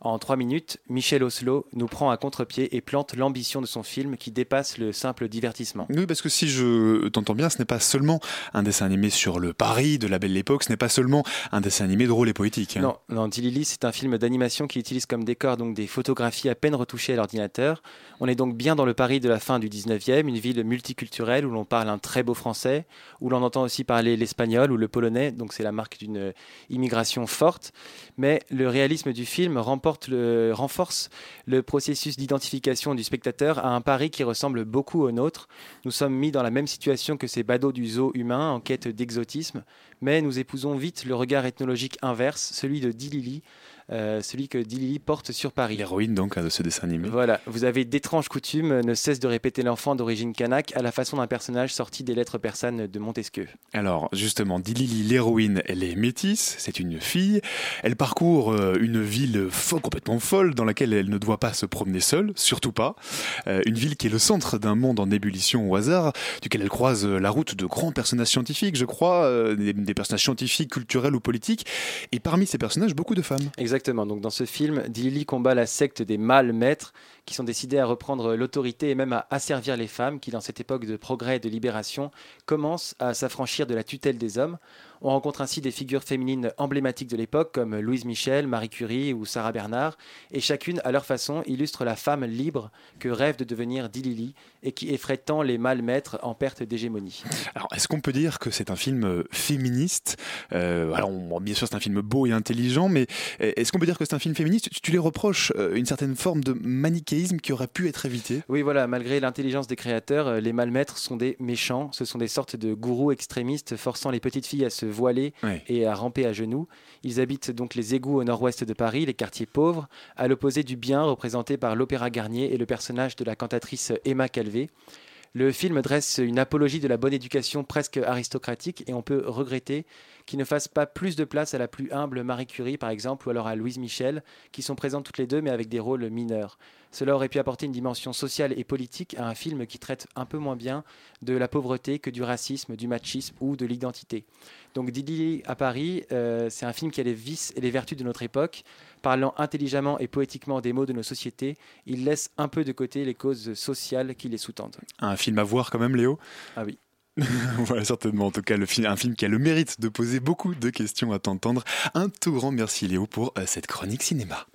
En trois minutes, Michel Oslo nous prend à contre-pied et plante l'ambition de son film qui dépasse le simple divertissement. Oui, parce que si je t'entends bien, ce n'est pas seulement un dessin animé sur le Paris de la belle époque, ce n'est pas seulement un dessin animé drôle et poétique. hein. Non, non, Dilili, c'est un film d'animation qui utilise comme décor donc des photographies à peine retouchées à l'ordinateur. On est donc bien dans le Paris de la fin du 19e, une ville multiculturelle où l'on parle un très beau français, où l'on entend aussi parler l'espagnol ou le polonais, donc c'est la marque d'une immigration forte. Mais le réalisme du film remporte renforce le processus d'identification du spectateur à un Paris qui ressemble beaucoup au nôtre. Nous sommes mis dans la même situation que ces badauds du zoo humain en quête d'exotisme, mais nous épousons vite le regard ethnologique inverse, celui de Dilili, celui que Dilili porte sur Paris. L'héroïne donc hein, de ce dessin animé. Voilà, vous avez d'étranges coutumes, ne cesse de répéter l'enfant d'origine kanak à la façon d'un personnage sorti des lettres persanes de Montesquieu. Alors justement, Dilili, l'héroïne, elle est métisse, c'est une fille. Elle parcourt euh, une ville complètement folle dans laquelle elle ne doit pas se promener seule, surtout pas. Euh, une ville qui est le centre d'un monde en ébullition au hasard, duquel elle croise euh, la route de grands personnages scientifiques, je crois, euh, des, des personnages scientifiques, culturels ou politiques. Et parmi ces personnages, beaucoup de femmes. Exactement. Donc dans ce film, Dilili combat la secte des mâles maîtres qui sont décidés à reprendre l'autorité et même à asservir les femmes qui, dans cette époque de progrès et de libération, commencent à s'affranchir de la tutelle des hommes. On rencontre ainsi des figures féminines emblématiques de l'époque comme Louise Michel, Marie Curie ou Sarah Bernard, et chacune, à leur façon, illustre la femme libre que rêve de devenir Dilili et qui effraie tant les mâles maîtres en perte d'hégémonie. Alors, est-ce qu'on peut dire que c'est un film euh, féministe? Euh, Alors, on- bien sûr, c'est un film beau et intelligent, mais euh, est-ce qu'on peut dire que c'est un film féministe? Tu, tu lui reproches euh, une certaine forme de manichéisme qui aurait pu être évité? Oui, voilà, malgré l'intelligence des créateurs, les malmaîtres sont des méchants. Ce sont des sortes de gourous extrémistes forçant les petites filles à se voiler Ouais. et à ramper à genoux. Ils habitent donc les égouts au nord-ouest de Paris, les quartiers pauvres, à l'opposé du bien représenté par l'Opéra Garnier et le personnage de la cantatrice Emma Calvé. Le film dresse une apologie de la bonne éducation presque aristocratique et on peut regretter qu'il ne fasse pas plus de place à la plus humble Marie Curie, par exemple, ou alors à Louise Michel, qui sont présentes toutes les deux mais avec des rôles mineurs. Cela aurait pu apporter une dimension sociale et politique à un film qui traite un peu moins bien de la pauvreté que du racisme, du machisme ou de l'identité. Donc Didi à Paris, euh, c'est un film qui a les vices et les vertus de notre époque. Parlant intelligemment et poétiquement des maux de nos sociétés, il laisse un peu de côté les causes sociales qui les sous-tendent. Un film à voir quand même, Léo? Ah oui. [laughs] voilà, certainement. En tout cas, le film, un film qui a le mérite de poser beaucoup de questions à t'entendre. Un tout grand merci, Léo, pour euh, cette chronique cinéma.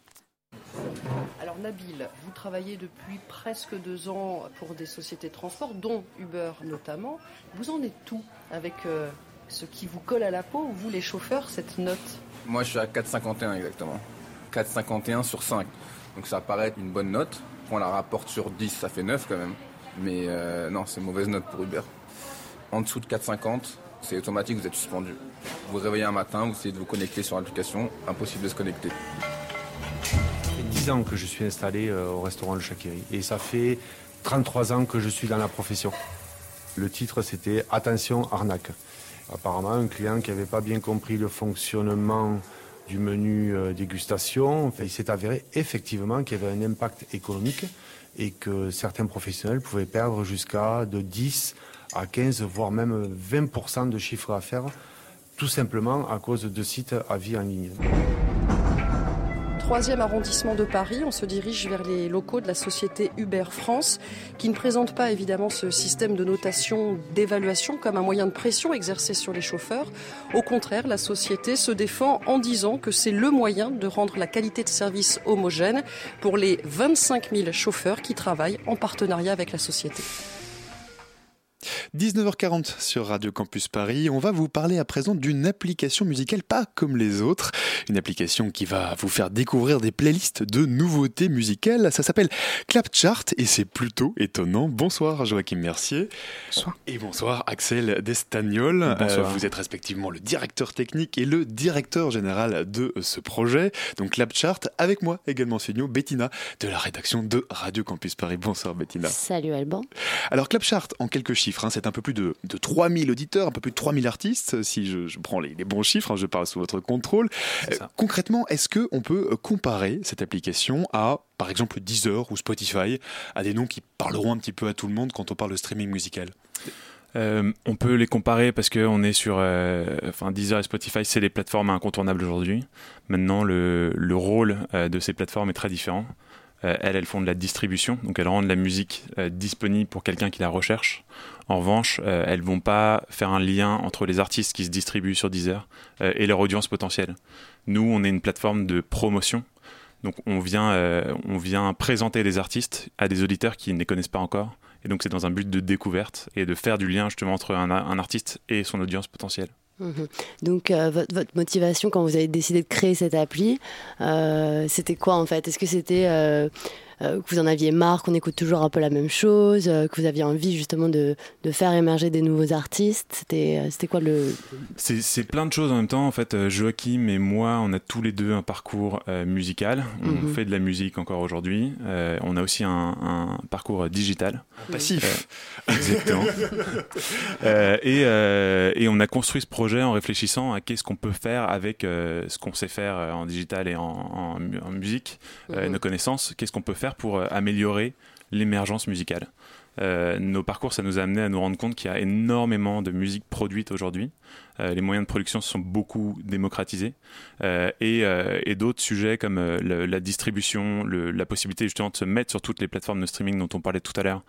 Alors Nabil, vous travaillez depuis presque deux ans pour des sociétés de transport, dont Uber notamment. Vous en êtes tout avec euh, ce qui vous colle à la peau, vous les chauffeurs, cette note? Moi, je suis à 4,51 exactement. 4,51 sur 5. Donc ça paraît être une bonne note. Quand on la rapporte sur 10, ça fait 9 quand même. Mais euh, non, c'est une mauvaise note pour Uber. En dessous de 4,50, c'est automatique, vous êtes suspendu. Vous vous réveillez un matin, vous essayez de vous connecter sur l'application, impossible de se connecter. Ça fait 10 ans que je suis installé euh, au restaurant Le Chakiri et ça fait 33 ans que je suis dans la profession. Le titre c'était Attention arnaque. Apparemment, un client qui n'avait pas bien compris le fonctionnement du menu euh, dégustation, il s'est avéré effectivement qu'il y avait un impact économique et que certains professionnels pouvaient perdre jusqu'à de 10 à 15, voire même 20% de chiffre d'affaires, tout simplement à cause de sites à vie en ligne. Troisième arrondissement de Paris, on se dirige vers les locaux de la société Uber France, qui ne présente pas évidemment ce système de notation d'évaluation comme un moyen de pression exercé sur les chauffeurs. Au contraire, la société se défend en disant que c'est le moyen de rendre la qualité de service homogène pour les 25 000 chauffeurs qui travaillent en partenariat avec la société. 19h40 sur Radio Campus Paris. On va vous parler à présent d'une application musicale pas comme les autres. Une application qui va vous faire découvrir des playlists de nouveautés musicales. Ça s'appelle Clapchart et c'est plutôt étonnant. Bonsoir Joachim Mercier. Bonsoir. Et bonsoir Axel Destagnol. Bonsoir. Euh, vous êtes respectivement le directeur technique et le directeur général de ce projet. Donc Clapchart avec moi également Signo, Bettina de la rédaction de Radio Campus Paris. Bonsoir Bettina. Salut Alban. Alors Clapchart, en quelques chiffres, hein, c'est un peu plus de, de 3000 auditeurs, un peu plus de 3000 artistes, si je, je prends les, les bons chiffres, hein, je parle sous votre contrôle. Euh, concrètement, est-ce qu'on peut euh, comparer cette application à, par exemple, Deezer ou Spotify, à des noms qui parleront un petit peu à tout le monde quand on parle de streaming musical? Euh, on peut les comparer parce qu'on est sur. euh, enfin, Deezer et Spotify, c'est les plateformes incontournables aujourd'hui. Maintenant, le, le rôle euh, de ces plateformes est très différent. Euh, elles, font de la distribution, donc elles rendent la musique euh, disponible pour quelqu'un qui la recherche. En revanche, euh, elles vont pas faire un lien entre les artistes qui se distribuent sur Deezer euh, et leur audience potentielle. Nous, on est une plateforme de promotion. Donc on vient, on vient présenter les artistes à des auditeurs qui ne les connaissent pas encore. Et donc c'est dans un but de découverte et de faire du lien justement entre un artiste et son audience potentielle. Mhm. Donc, euh, votre, motivation quand vous avez décidé de créer cette appli, euh, c'était quoi en fait? Est-ce que c'était euh, que vous en aviez marre, qu'on écoute toujours un peu la même chose, euh, que vous aviez envie justement de, de faire émerger des nouveaux artistes C'était euh, c'était quoi le. C'est c'est plein de choses en même temps. En fait, euh, Joachim et moi, on a tous les deux un parcours euh, musical. On Mhm. fait de la musique encore aujourd'hui. Euh, on a aussi un, un parcours euh, digital. Passif. Euh, exactement. [laughs] Euh, et, euh, et on a construit ce projet en réfléchissant à qu'est-ce qu'on peut faire avec euh, ce qu'on sait faire euh, en digital et en, en mu- en musique, euh, Mhm. nos connaissances. Qu'est-ce qu'on peut faire pour euh, améliorer l'émergence musicale Euh, nos parcours, ça nous a amené à nous rendre compte qu'il y a énormément de musique produite aujourd'hui. Euh, les moyens de production se sont beaucoup démocratisés. Euh, et et d'autres sujets comme le- la distribution, le- la possibilité justement de se mettre sur toutes les plateformes de streaming dont on parlait tout à l'heure,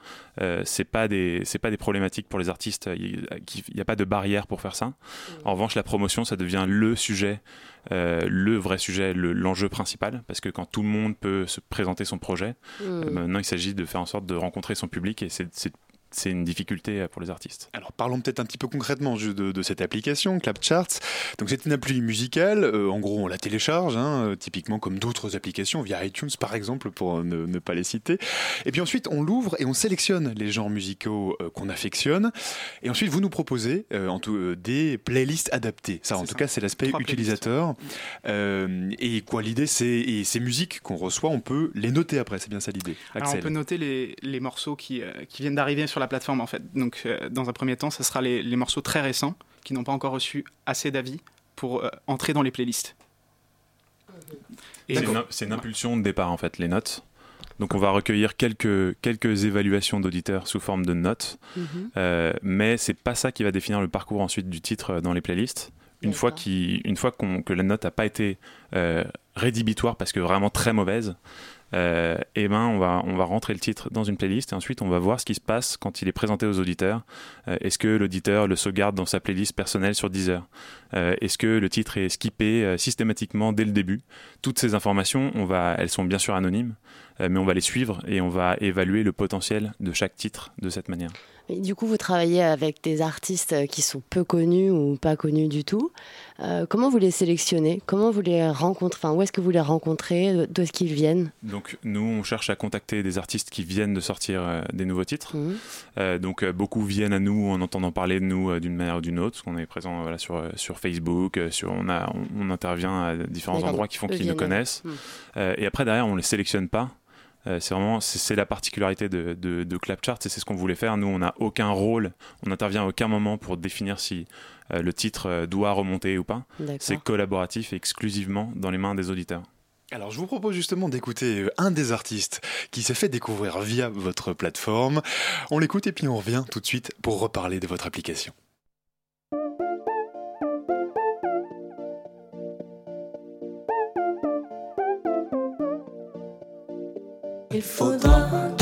c'est pas des c'est pas des problématiques pour les artistes. Il n'y a pas de barrière pour faire ça. En revanche, la promotion, ça devient le sujet, euh, le vrai sujet, le- l'enjeu principal, parce que quand tout le monde peut se présenter son projet, Mm. euh, maintenant il s'agit de faire en sorte de rencontrer son public et c'est- c'est une difficulté euh, pour les artistes. Alors parlons peut-être un petit peu concrètement juste de, de cette application, Clapcharts. Donc c'est une appli musicale, euh, en gros on la télécharge, hein, euh, typiquement comme d'autres applications, via iTunes par exemple, pour ne, ne pas les citer. Et puis ensuite on l'ouvre et on sélectionne les genres musicaux euh, qu'on affectionne. Et ensuite vous nous proposez euh, en tout, euh, des playlists adaptées. Ça en tout cas c'est l'aspect utilisateur. Euh, et quoi l'idée c'est, et ces musiques qu'on reçoit, on peut les noter après, c'est bien ça l'idée. Alors on peut noter les, les morceaux qui, euh, qui viennent d'arriver sur la plateforme en fait. Donc euh, dans un premier temps, ce sera les, les morceaux très récents qui n'ont pas encore reçu assez d'avis pour euh, entrer dans les playlists. C'est une, c'est une impulsion de départ en fait, les notes. Donc on va recueillir quelques, quelques évaluations d'auditeurs sous forme de notes, Mhm. Euh, mais c'est pas ça qui va définir le parcours ensuite du titre dans les playlists. Une fois, une fois qu'on- que la note n'a pas été euh, rédhibitoire parce que vraiment très mauvaise, euh, eh ben on va, on va rentrer le titre dans une playlist et ensuite on va voir ce qui se passe quand il est présenté aux auditeurs. Euh, Est-ce que l'auditeur le sauvegarde dans sa playlist personnelle sur Deezer? Euh, Est-ce que le titre est skippé euh, systématiquement dès le début? Toutes ces informations, elles sont bien sûr anonymes, euh, mais on va les suivre et on va évaluer le potentiel de chaque titre de cette manière. Du coup, vous travaillez avec des artistes euh, qui sont peu connus ou pas connus du tout. Euh, comment vous les sélectionnez? Comment vous les rencontrez? Enfin, où est-ce que vous les rencontrez? D'où est-ce qu'ils viennent? Donc nous, on cherche à contacter des artistes qui viennent de sortir euh, des nouveaux titres. Mhm. Euh, donc beaucoup viennent à nous en entendant parler de nous d'une manière ou d'une autre, parce qu'on est présent voilà, sur, sur Facebook, sur, on, a, on, on intervient à différents endroits qui font qu'ils nous connaissent. Euh, et après, derrière, on les sélectionne pas. Euh, c'est vraiment c'est la particularité de, de, de Clapchart et c'est ce qu'on voulait faire. Nous, on n'a aucun rôle, on n'intervient à aucun moment pour définir si euh, le titre euh, doit remonter ou pas. C'est collaboratif et exclusivement dans les mains des auditeurs. Alors je vous propose justement d'écouter un des artistes qui s'est fait découvrir via votre plateforme. On l'écoute et puis on revient tout de suite pour reparler de votre application. Il faudra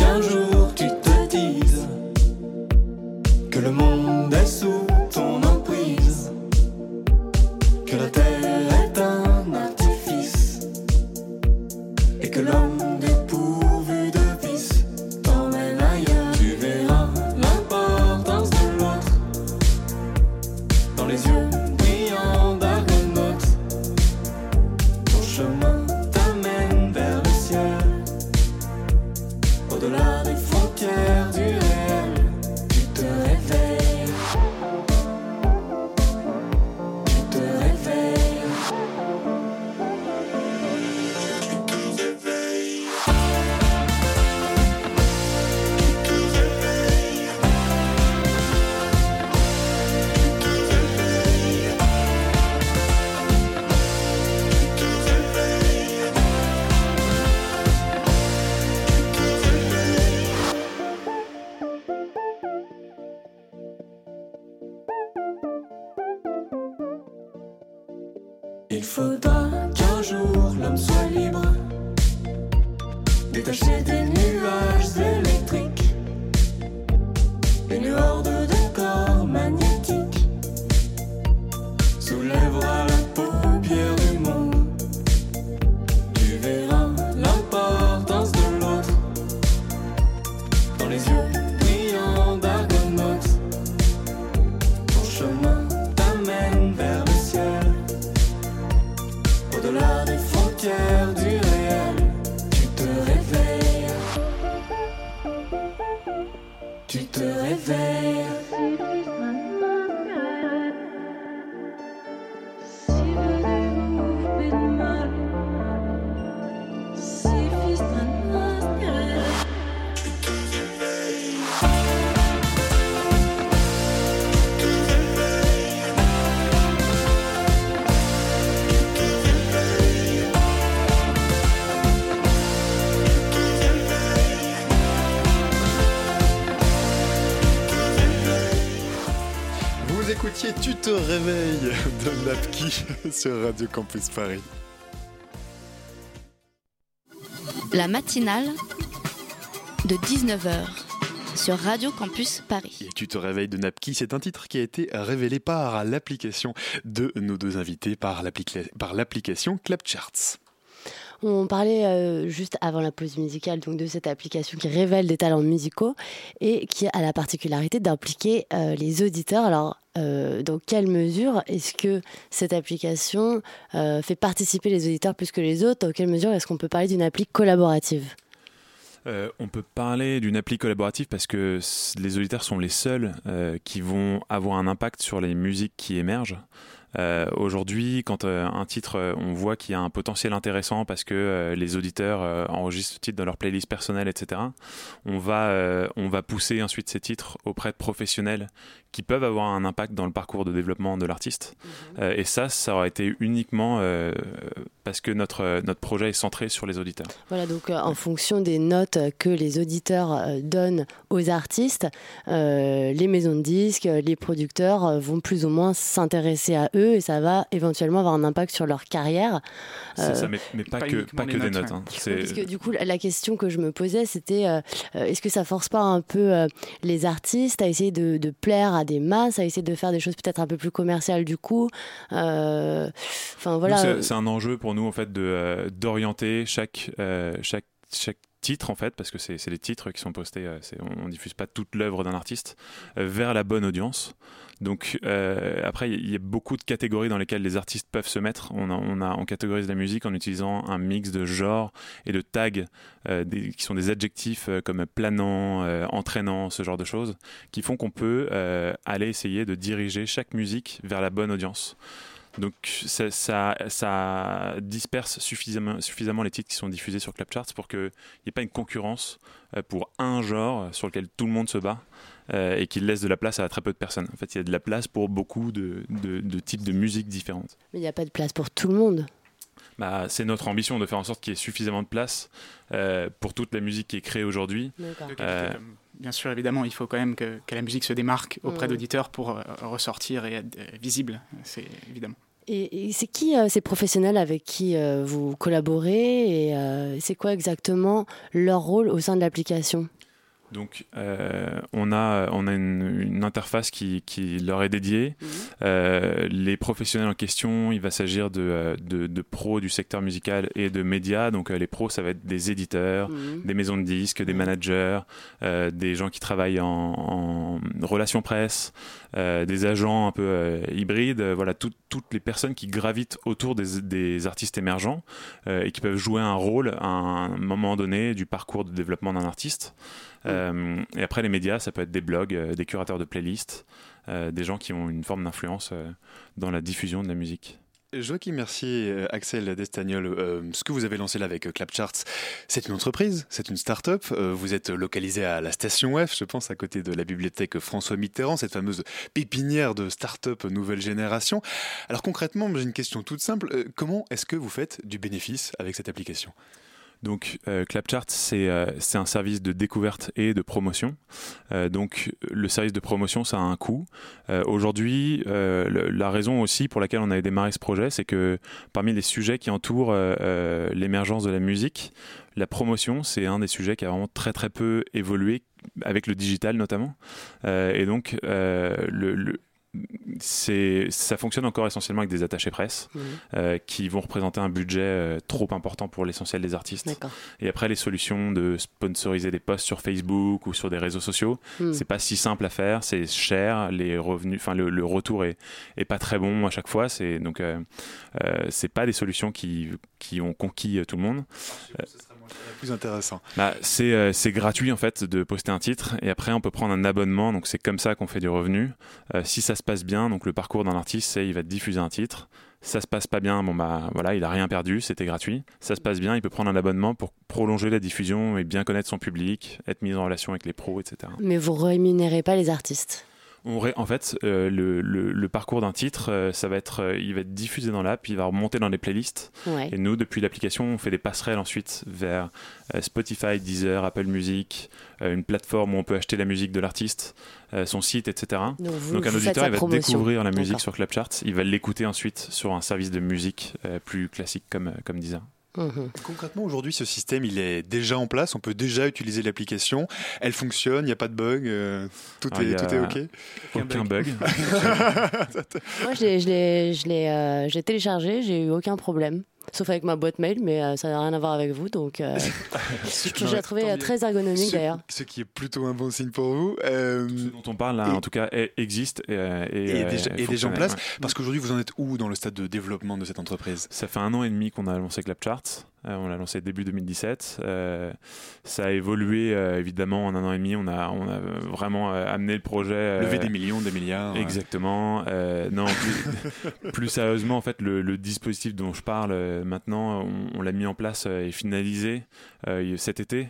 [laughs] sur Radio Campus Paris. La matinale de 19h sur Radio Campus Paris. Et Tu te réveilles de Napki, c'est un titre qui a été révélé par l'application de nos deux invités, par l'application Clapcharts. On parlait euh, juste avant la pause musicale de cette application qui révèle des talents musicaux et qui a la particularité d'impliquer euh, les auditeurs. Alors, euh, dans quelle mesure est-ce que cette application fait participer les auditeurs plus que les autres? Dans quelle mesure est-ce qu'on peut parler d'une appli collaborative? On peut parler d'une appli collaborative parce que les auditeurs sont les seuls qui vont avoir un impact sur les musiques qui émergent. Euh, Aujourd'hui, quand euh, un titre, euh, on voit qu'il y a un potentiel intéressant parce que les auditeurs enregistrent ce titre dans leur playlist personnelle, etc., on va, on va pousser ensuite ces titres auprès de professionnels qui peuvent avoir un impact dans le parcours de développement de l'artiste. Euh, et ça, ça aura été uniquement euh, parce que notre, euh, notre projet est centré sur les auditeurs. Voilà, donc euh, en fonction des notes que les auditeurs euh, donnent aux artistes, euh, les maisons de disques, les producteurs euh, vont plus ou moins s'intéresser à eux et ça va éventuellement avoir un impact sur leur carrière. C'est Euh, ça, mais, mais pas, pas que, pas que des notes, hein. Parce que du coup, la question que je me posais, c'était est-ce que ça force pas un peu euh, les artistes à essayer de, de plaire à des masses, à essayer de faire des choses peut-être un peu plus commerciales du coup Euh, Enfin voilà. c'est- un enjeu pour nous en fait de euh, d'orienter chaque euh, chaque chaque titre en fait parce que c'est les titres qui sont postés. on, on diffuse pas toute l'œuvre d'un artiste vers la bonne audience. Donc euh, après il y a beaucoup de catégories dans lesquelles les artistes peuvent se mettre. On a, catégorise la musique en utilisant un mix de genres et de tags euh, qui sont des adjectifs euh, comme planant, entraînant, ce genre de choses qui font qu'on peut aller essayer de diriger chaque musique vers la bonne audience. Donc ça, disperse suffisamment, suffisamment les titres qui sont diffusés sur Clapcharts pour qu'il n'y ait pas une concurrence pour un genre sur lequel tout le monde se bat euh, et qu'il laisse de la place à très peu de personnes. En fait, il y a de la place pour beaucoup de, de- de types de musique différentes. Mais il n'y a pas de place pour tout le monde. Bah, c'est notre ambition de faire en sorte qu'il y ait suffisamment de place euh, pour toute la musique qui est créée aujourd'hui. Euh, Bien sûr, évidemment, il faut quand même que, que la musique se démarque auprès Mm. d'auditeurs pour euh, ressortir et être euh, visible. C'est évidemment. Et, et c'est qui euh, ces professionnels avec qui euh, vous collaborez et euh, c'est quoi exactement leur rôle au sein de l'application? Donc, euh, on a, on a une, une interface qui, qui leur est dédiée. Euh, les professionnels en question, il va s'agir de, euh, de, de pros du secteur musical et de médias. Donc, euh, les pros, ça va être des éditeurs, Mhm. des maisons de disques, des managers, euh, des gens qui travaillent en, en relations presse, euh, des agents un peu euh, hybrides, euh, voilà, tout- toutes les personnes qui gravitent autour des, des artistes émergents et qui peuvent jouer un rôle à un moment donné du parcours de développement d'un artiste. Euh, et après, les médias, ça peut être des blogs, des curateurs de playlists, des gens qui ont une forme d'influence dans la diffusion de la musique. Joachim Mercier, euh, Axel Destagnol, euh, ce que vous avez lancé là avec euh, Clapcharts, c'est une entreprise, c'est une start-up. vous êtes localisé à la station F, je pense, à côté de la bibliothèque François Mitterrand, cette fameuse pépinière de start-up nouvelle génération. Alors concrètement, j'ai une question toute simple. comment est-ce que vous faites du bénéfice avec cette application? Donc, euh, Clapchart, c'est euh, un service de découverte et de promotion. Euh, donc, le service de promotion, ça a un coût. Euh, Aujourd'hui, euh, la raison aussi pour laquelle on avait démarré ce projet, c'est que parmi les sujets qui entourent euh, l'émergence de la musique, la promotion, c'est un des sujets qui a vraiment très très peu évolué avec le digital notamment. Et donc, le- le ça fonctionne encore essentiellement avec des attachés presse Mhm. euh, qui vont représenter un budget euh, trop important pour l'essentiel des artistes. Et après les solutions de sponsoriser des posts sur Facebook ou sur des réseaux sociaux, Mhm. c'est pas si simple à faire, c'est cher, les revenus, enfin le, le retour est, est pas très bon à chaque fois. C'est donc euh, euh, c'est pas des solutions qui qui ont conquis euh, tout le monde. Plus intéressant. bah, c'est euh, c'est gratuit en fait de poster un titre et après on peut prendre un abonnement donc c'est comme ça qu'on fait du revenu. Euh, si ça se passe bien donc le parcours d'un artiste c'est il va diffuser un titre. Ça se passe pas bien bon bah voilà il a rien perdu c'était gratuit. Ça se passe bien il peut prendre un abonnement pour prolonger la diffusion et bien connaître son public, être mis en relation avec les pros etc. Mais vous rémunérez pas les artistes. On ré- en fait, euh, le, le- le parcours d'un titre, euh, ça va être, euh, il va être diffusé dans l'app, il va remonter dans les playlists. Ouais. Et nous, depuis l'application, on fait des passerelles ensuite vers Spotify, Deezer, Apple Music, une plateforme où on peut acheter la musique de l'artiste, son site, etc. Donc vous- un auditeur, il va promotion. découvrir la musique sur Clapcharts, il va l'écouter ensuite sur un service de musique plus classique comme, comme Deezer. Mhm. Concrètement, aujourd'hui, ce système, il est déjà en place. On peut déjà utiliser l'application. Elle fonctionne, il n'y a pas de bug. euh, tout, Ah, est, il y a tout est OK. aucun bug. [laughs] [laughs] Moi, je l'ai, euh, téléchargé, j'ai eu aucun problème. Sauf avec ma boîte mail, mais euh, ça n'a rien à voir avec vous. Donc, euh, [laughs] je l'ai trouvé euh, très ergonomique Ce- d'ailleurs. Ce qui est plutôt un bon signe pour vous. Euh, dont on parle là, en tout cas, est- existe et, euh, et, et déjà, déjà en place. ouais. Parce qu'aujourd'hui, vous en êtes où dans le stade de développement de cette entreprise? Ça fait un an et demi qu'on a lancé Clapcharts. Euh, on l'a lancé début 2017. Euh, ça a évolué euh, évidemment en un an et demi. On a, on a vraiment amené le projet. Lever des millions, des milliards. Exactement. Non, plus, [laughs] plus sérieusement, en fait, le, le dispositif dont je parle maintenant, on, on l'a mis en place et finalisé cet été.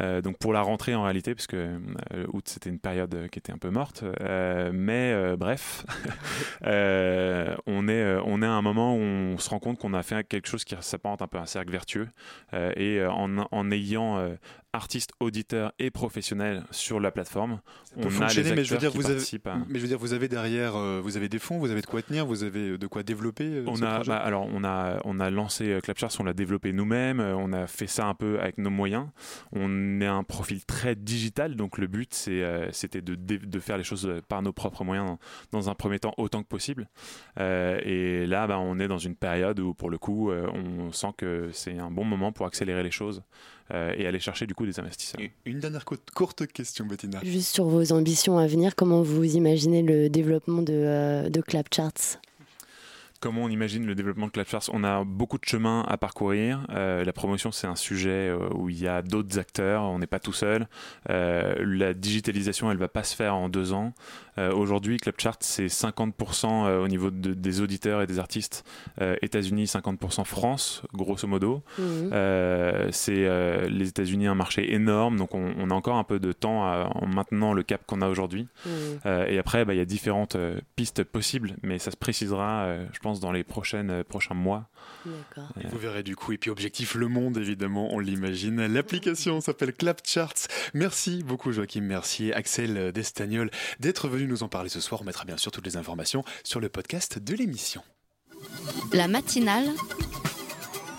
Euh, donc pour la rentrée en réalité, parce que euh, août c'était une période qui était un peu morte. Euh, mais bref, [laughs] on, est, on est à un moment où on se rend compte qu'on a fait quelque chose qui s'apparente un peu à un cercle vertueux. Et en, ayant artistes, auditeurs et professionnels sur la plateforme, peut on a les mais je veux acteurs dire, qui vous avez, à- mais je veux dire, vous avez derrière, euh, vous avez des fonds, vous avez de quoi tenir, vous avez de quoi développer. euh, On a, bah, alors on a, on a lancé euh, Clapcharts, on l'a développé nous-mêmes, euh, on a fait ça un peu avec nos moyens. On est un profil très digital, donc le but c'est, euh, c'était de, de faire les choses euh, par nos propres moyens dans, dans un premier temps autant que possible. Euh, et là, bah, on est dans une période où pour le coup, euh, on sent que c'est un bon moment pour accélérer les choses euh, et aller chercher du coup des investisseurs. Une dernière co- courte question, Bettina. Juste sur vos ambitions à venir, comment vous imaginez le développement de, euh, de Clapcharts? Comment on imagine le développement de Clapcharts On a beaucoup de chemin à parcourir. Euh, la promotion, c'est un sujet euh, où il y a d'autres acteurs. On n'est pas tout seul. Euh, la digitalisation, elle va pas se faire en deux ans. Euh, Aujourd'hui, Clapcharts, c'est 50% euh, au niveau de- des auditeurs et des artistes États-Unis, 50% France, grosso modo. Euh, c'est les États-Unis un marché énorme, donc on, on a encore un peu de temps à- en maintenant le cap qu'on a aujourd'hui. Euh, et après, bah, il y a différentes pistes possibles, mais ça se précisera, je pense, dans les prochaines, euh, prochains mois. D'accord. Et Vous verrez du coup. Et puis Objectif Le Monde, évidemment, on l'imagine. L'application s'appelle Clapcharts. Merci beaucoup Joachim Mercier, Axel Destagnol d'être venu nous en parler ce soir. On mettra bien sûr toutes les informations sur le podcast de l'émission. La matinale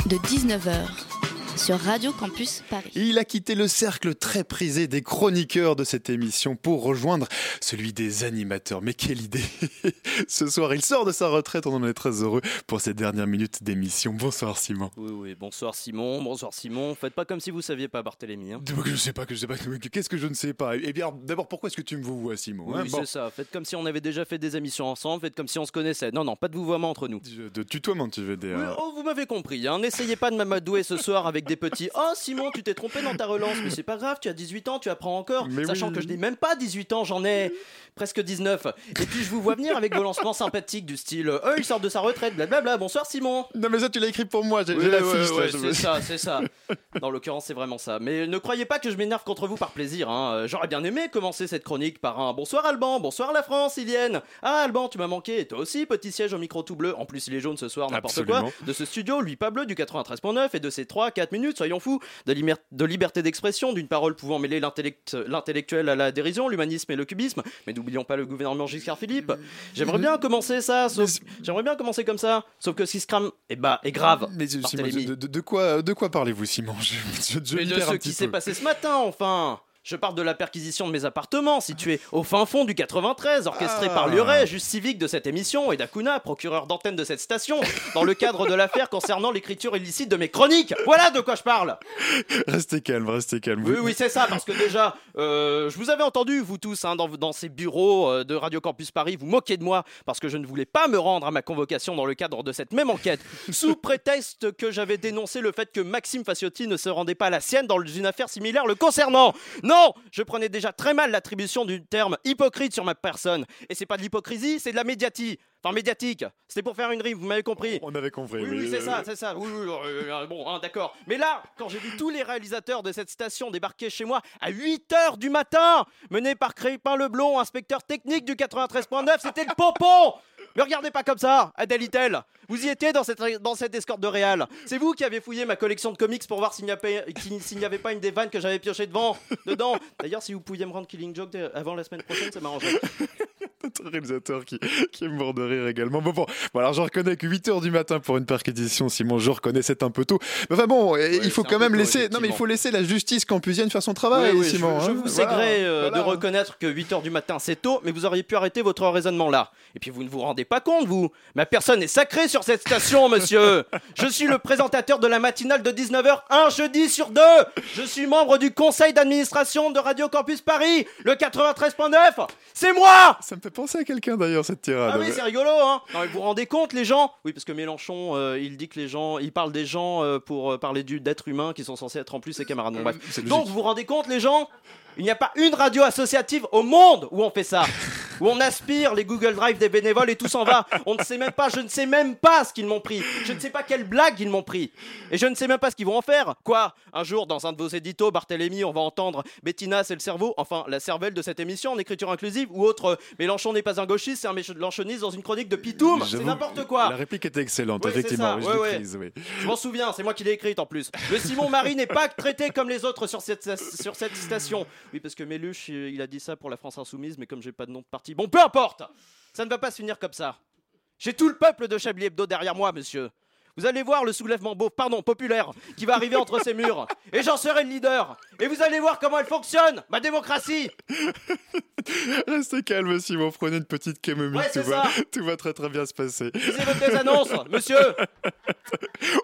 de 19h sur Radio Campus Paris. Il a quitté le cercle très prisé des chroniqueurs de cette émission pour rejoindre celui des animateurs. Mais quelle idée [laughs] Ce soir, il sort de sa retraite, on en est très heureux pour ces dernières minutes d'émission. Bonsoir Simon. Oui, oui, bonsoir Simon, bonsoir Simon. Faites pas comme si vous saviez pas Barthélémy. Hein. Je sais pas, que je sais pas. Qu'est-ce que je ne sais pas? Eh bien, d'abord, pourquoi est-ce que tu me vous vois, Simon Oui, hein Bon. c'est ça. Faites comme si on avait déjà fait des émissions ensemble, faites comme si on se connaissait. Non, non, pas de vouvoiement entre nous. De tutoiement, tu veux dire Oui, oh, vous m'avez compris. Hein. N'essayez pas de m'amadouer ce soir avec des petits Oh Simon, tu t'es trompé dans ta relance, mais c'est pas grave, tu as 18 ans, tu apprends encore. Mais Sachant oui. que je n'ai même pas 18 ans, j'en ai presque 19. Et puis je vous vois venir avec vos lancements sympathiques du style Euh, il sort de sa retraite, blablabla. Bonsoir Simon. Non, mais ça, tu l'as écrit pour moi, j'ai Oui, la ouais, fiche. là, ouais, je c'est me- ça, c'est ça. [laughs] Dans l'occurrence, c'est vraiment ça. Mais ne croyez pas que je m'énerve contre vous par plaisir. hein. Euh, J'aurais bien aimé commencer cette chronique par un bonsoir Alban, bonsoir la France, Ilienne. Ah Alban, tu m'as manqué. Et toi aussi, petit siège au micro tout bleu. En plus, il est jaune ce soir, n'importe quoi. De ce studio, lui pas bleu du 93.9 et de ses 3-4 minutes, soyons fous, de, liberté d'expression, d'une parole pouvant mêler l'intellect- l'intellectuel à la dérision, l'humanisme et le cubisme. Mais n'oublions pas le gouvernement Giscard Philippe. J'aimerais bien commencer ça, sauf. J'aimerais bien commencer comme ça, sauf que se crame, eh bah, est grave. Mais Simon, de, quoi, de quoi parlez-vous, Simon? Je, je, je Mais de ce qui s'est passé ce matin, enfin Je parle de la perquisition de mes appartements, situés au fin fond du 93, orchestré Ah. par Lieuret, juge civique de cette émission, et d'Akuna, procureur d'antenne de cette station, dans le cadre de l'affaire concernant l'écriture illicite de mes chroniques. Voilà de quoi je parle Restez calme, restez calme. Oui, oui, c'est ça, parce que déjà, euh, je vous avais entendu, vous tous, hein, dans, dans ces bureaux euh, de Radio Campus Paris, vous moquer de moi parce que je ne voulais pas me rendre à ma convocation dans le cadre de cette même enquête, sous prétexte que j'avais dénoncé le fait que Maxime Faciotti ne se rendait pas à la sienne dans une affaire similaire le concernant. Non, je prenais déjà très mal l'attribution du terme hypocrite sur ma personne. Et c'est pas de l'hypocrisie, c'est de la médiatie. Enfin, médiatique. C'était pour faire une rime, vous m'avez compris. On avait compris. Oui, oui, c'est ça, c'est ça. Oui, oui, euh, euh, bon, hein, d'accord. Mais là, quand j'ai vu tous les réalisateurs de cette station débarquer chez moi à 8h du matin, menés par Crépin Leblond, inspecteur technique du 93.9, c'était le pompon Me regardez pas comme ça, Adèle Itel. Vous y étiez dans cette, dans cette escorte de Réal. C'est vous qui avez fouillé ma collection de comics pour voir s'il n'y avait pas une des vannes que j'avais pioché devant, dedans. D'ailleurs, si vous pouviez me rendre Killing Joke de- avant la semaine prochaine, ça m'arrangerait. [laughs] Notre réalisateur qui, qui est mort de rire également. Bon, bon, bon alors je reconnais que 8h du matin pour une perquisition, Simon, je reconnais c'est un peu tôt. Mais enfin bon, il faut quand même tôt, laisser. Non, mais il faut laisser la justice campusienne faire son travail, Simon. je, je hein. vous Voilà, sais euh, voilà. de reconnaître que 8h du matin c'est tôt, mais vous auriez pu arrêter votre raisonnement là. Et puis vous ne vous rendez pas compte, vous Ma personne est sacrée sur cette station, monsieur Je suis le présentateur de la matinale de 19h un jeudi sur deux Je suis membre du conseil d'administration de Radio Campus Paris, le 93.9 C'est moi Ça me fait penser à quelqu'un d'ailleurs, cette tirade. ah oui, c'est rigolo, hein Non, mais vous vous rendez compte, les gens Oui, parce que Mélenchon, euh, il dit que les gens, il parle des gens euh, pour euh, parler du d'êtres humains qui sont censés être en plus ses camarades. Bon, bref. c'est Donc, vous vous rendez compte, les gens Il n'y a pas une radio associative au monde où on fait ça. [laughs] Où on aspire les Google Drive des bénévoles et tout s'en va. On ne sait même pas, je ne sais même pas ce qu'ils m'ont pris. Je ne sais pas quelle blague ils m'ont pris. Et je ne sais même pas ce qu'ils vont en faire. Quoi? Un jour, dans un de vos éditos, Barthélemy, on va entendre Bettina, c'est le cerveau, enfin la cervelle de cette émission en écriture inclusive, ou autre euh, Mélenchon n'est pas un gauchiste, c'est un mélanchoniste dans une chronique de Pitoum. C'est n'importe quoi. La réplique était excellente, effectivement. ça, je ouais, l'ai ouais. oui. Je m'en souviens, c'est moi qui l'ai écrite en plus. Le Simon Marie n'est pas traité comme les autres sur cette, sur cette station. Oui, parce que Méluche, il a dit ça pour la France Insoumise, mais comme j'ai pas de nom de parti. Bon, peu importe Ça ne va pas se finir comme ça. J'ai tout le peuple de Chablis Hebdo derrière moi, monsieur. Vous allez voir le soulèvement beau, pardon, populaire, qui va arriver entre ces murs. Et j'en serai le leader. Et vous allez voir comment elle fonctionne, ma démocratie. [laughs] Restez calme, Simon. Prenez une petite camomille. Ouais, tout, va, tout va très très bien se passer. Lisez votre annonce, monsieur. [laughs]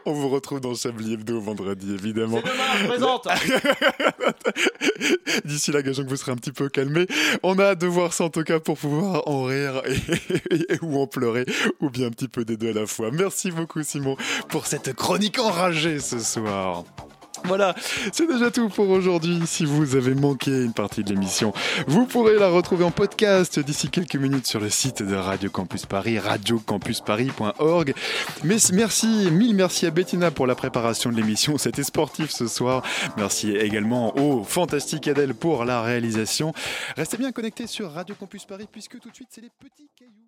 On vous retrouve dans Chablis Hebdo vendredi, évidemment. Demain, je présente. [laughs] D'ici là, gageons que vous serez un petit peu calmé. On a hâte de voir ça en tout cas pour pouvoir en rire et, et- ou en pleurer, ou bien un petit peu des deux à la fois. Merci beaucoup, Simon, pour cette chronique enragée ce soir. Voilà, c'est déjà tout pour aujourd'hui. Si vous avez manqué une partie de l'émission, vous pourrez la retrouver en podcast d'ici quelques minutes sur le site de Radio Campus Paris, radiocampusparis.org. Mais merci, mille merci à Bettina pour la préparation de l'émission. C'était sportif ce soir. Merci également au fantastique Adèle pour la réalisation. Restez bien connectés sur Radio Campus Paris puisque tout de suite c'est les petits cailloux.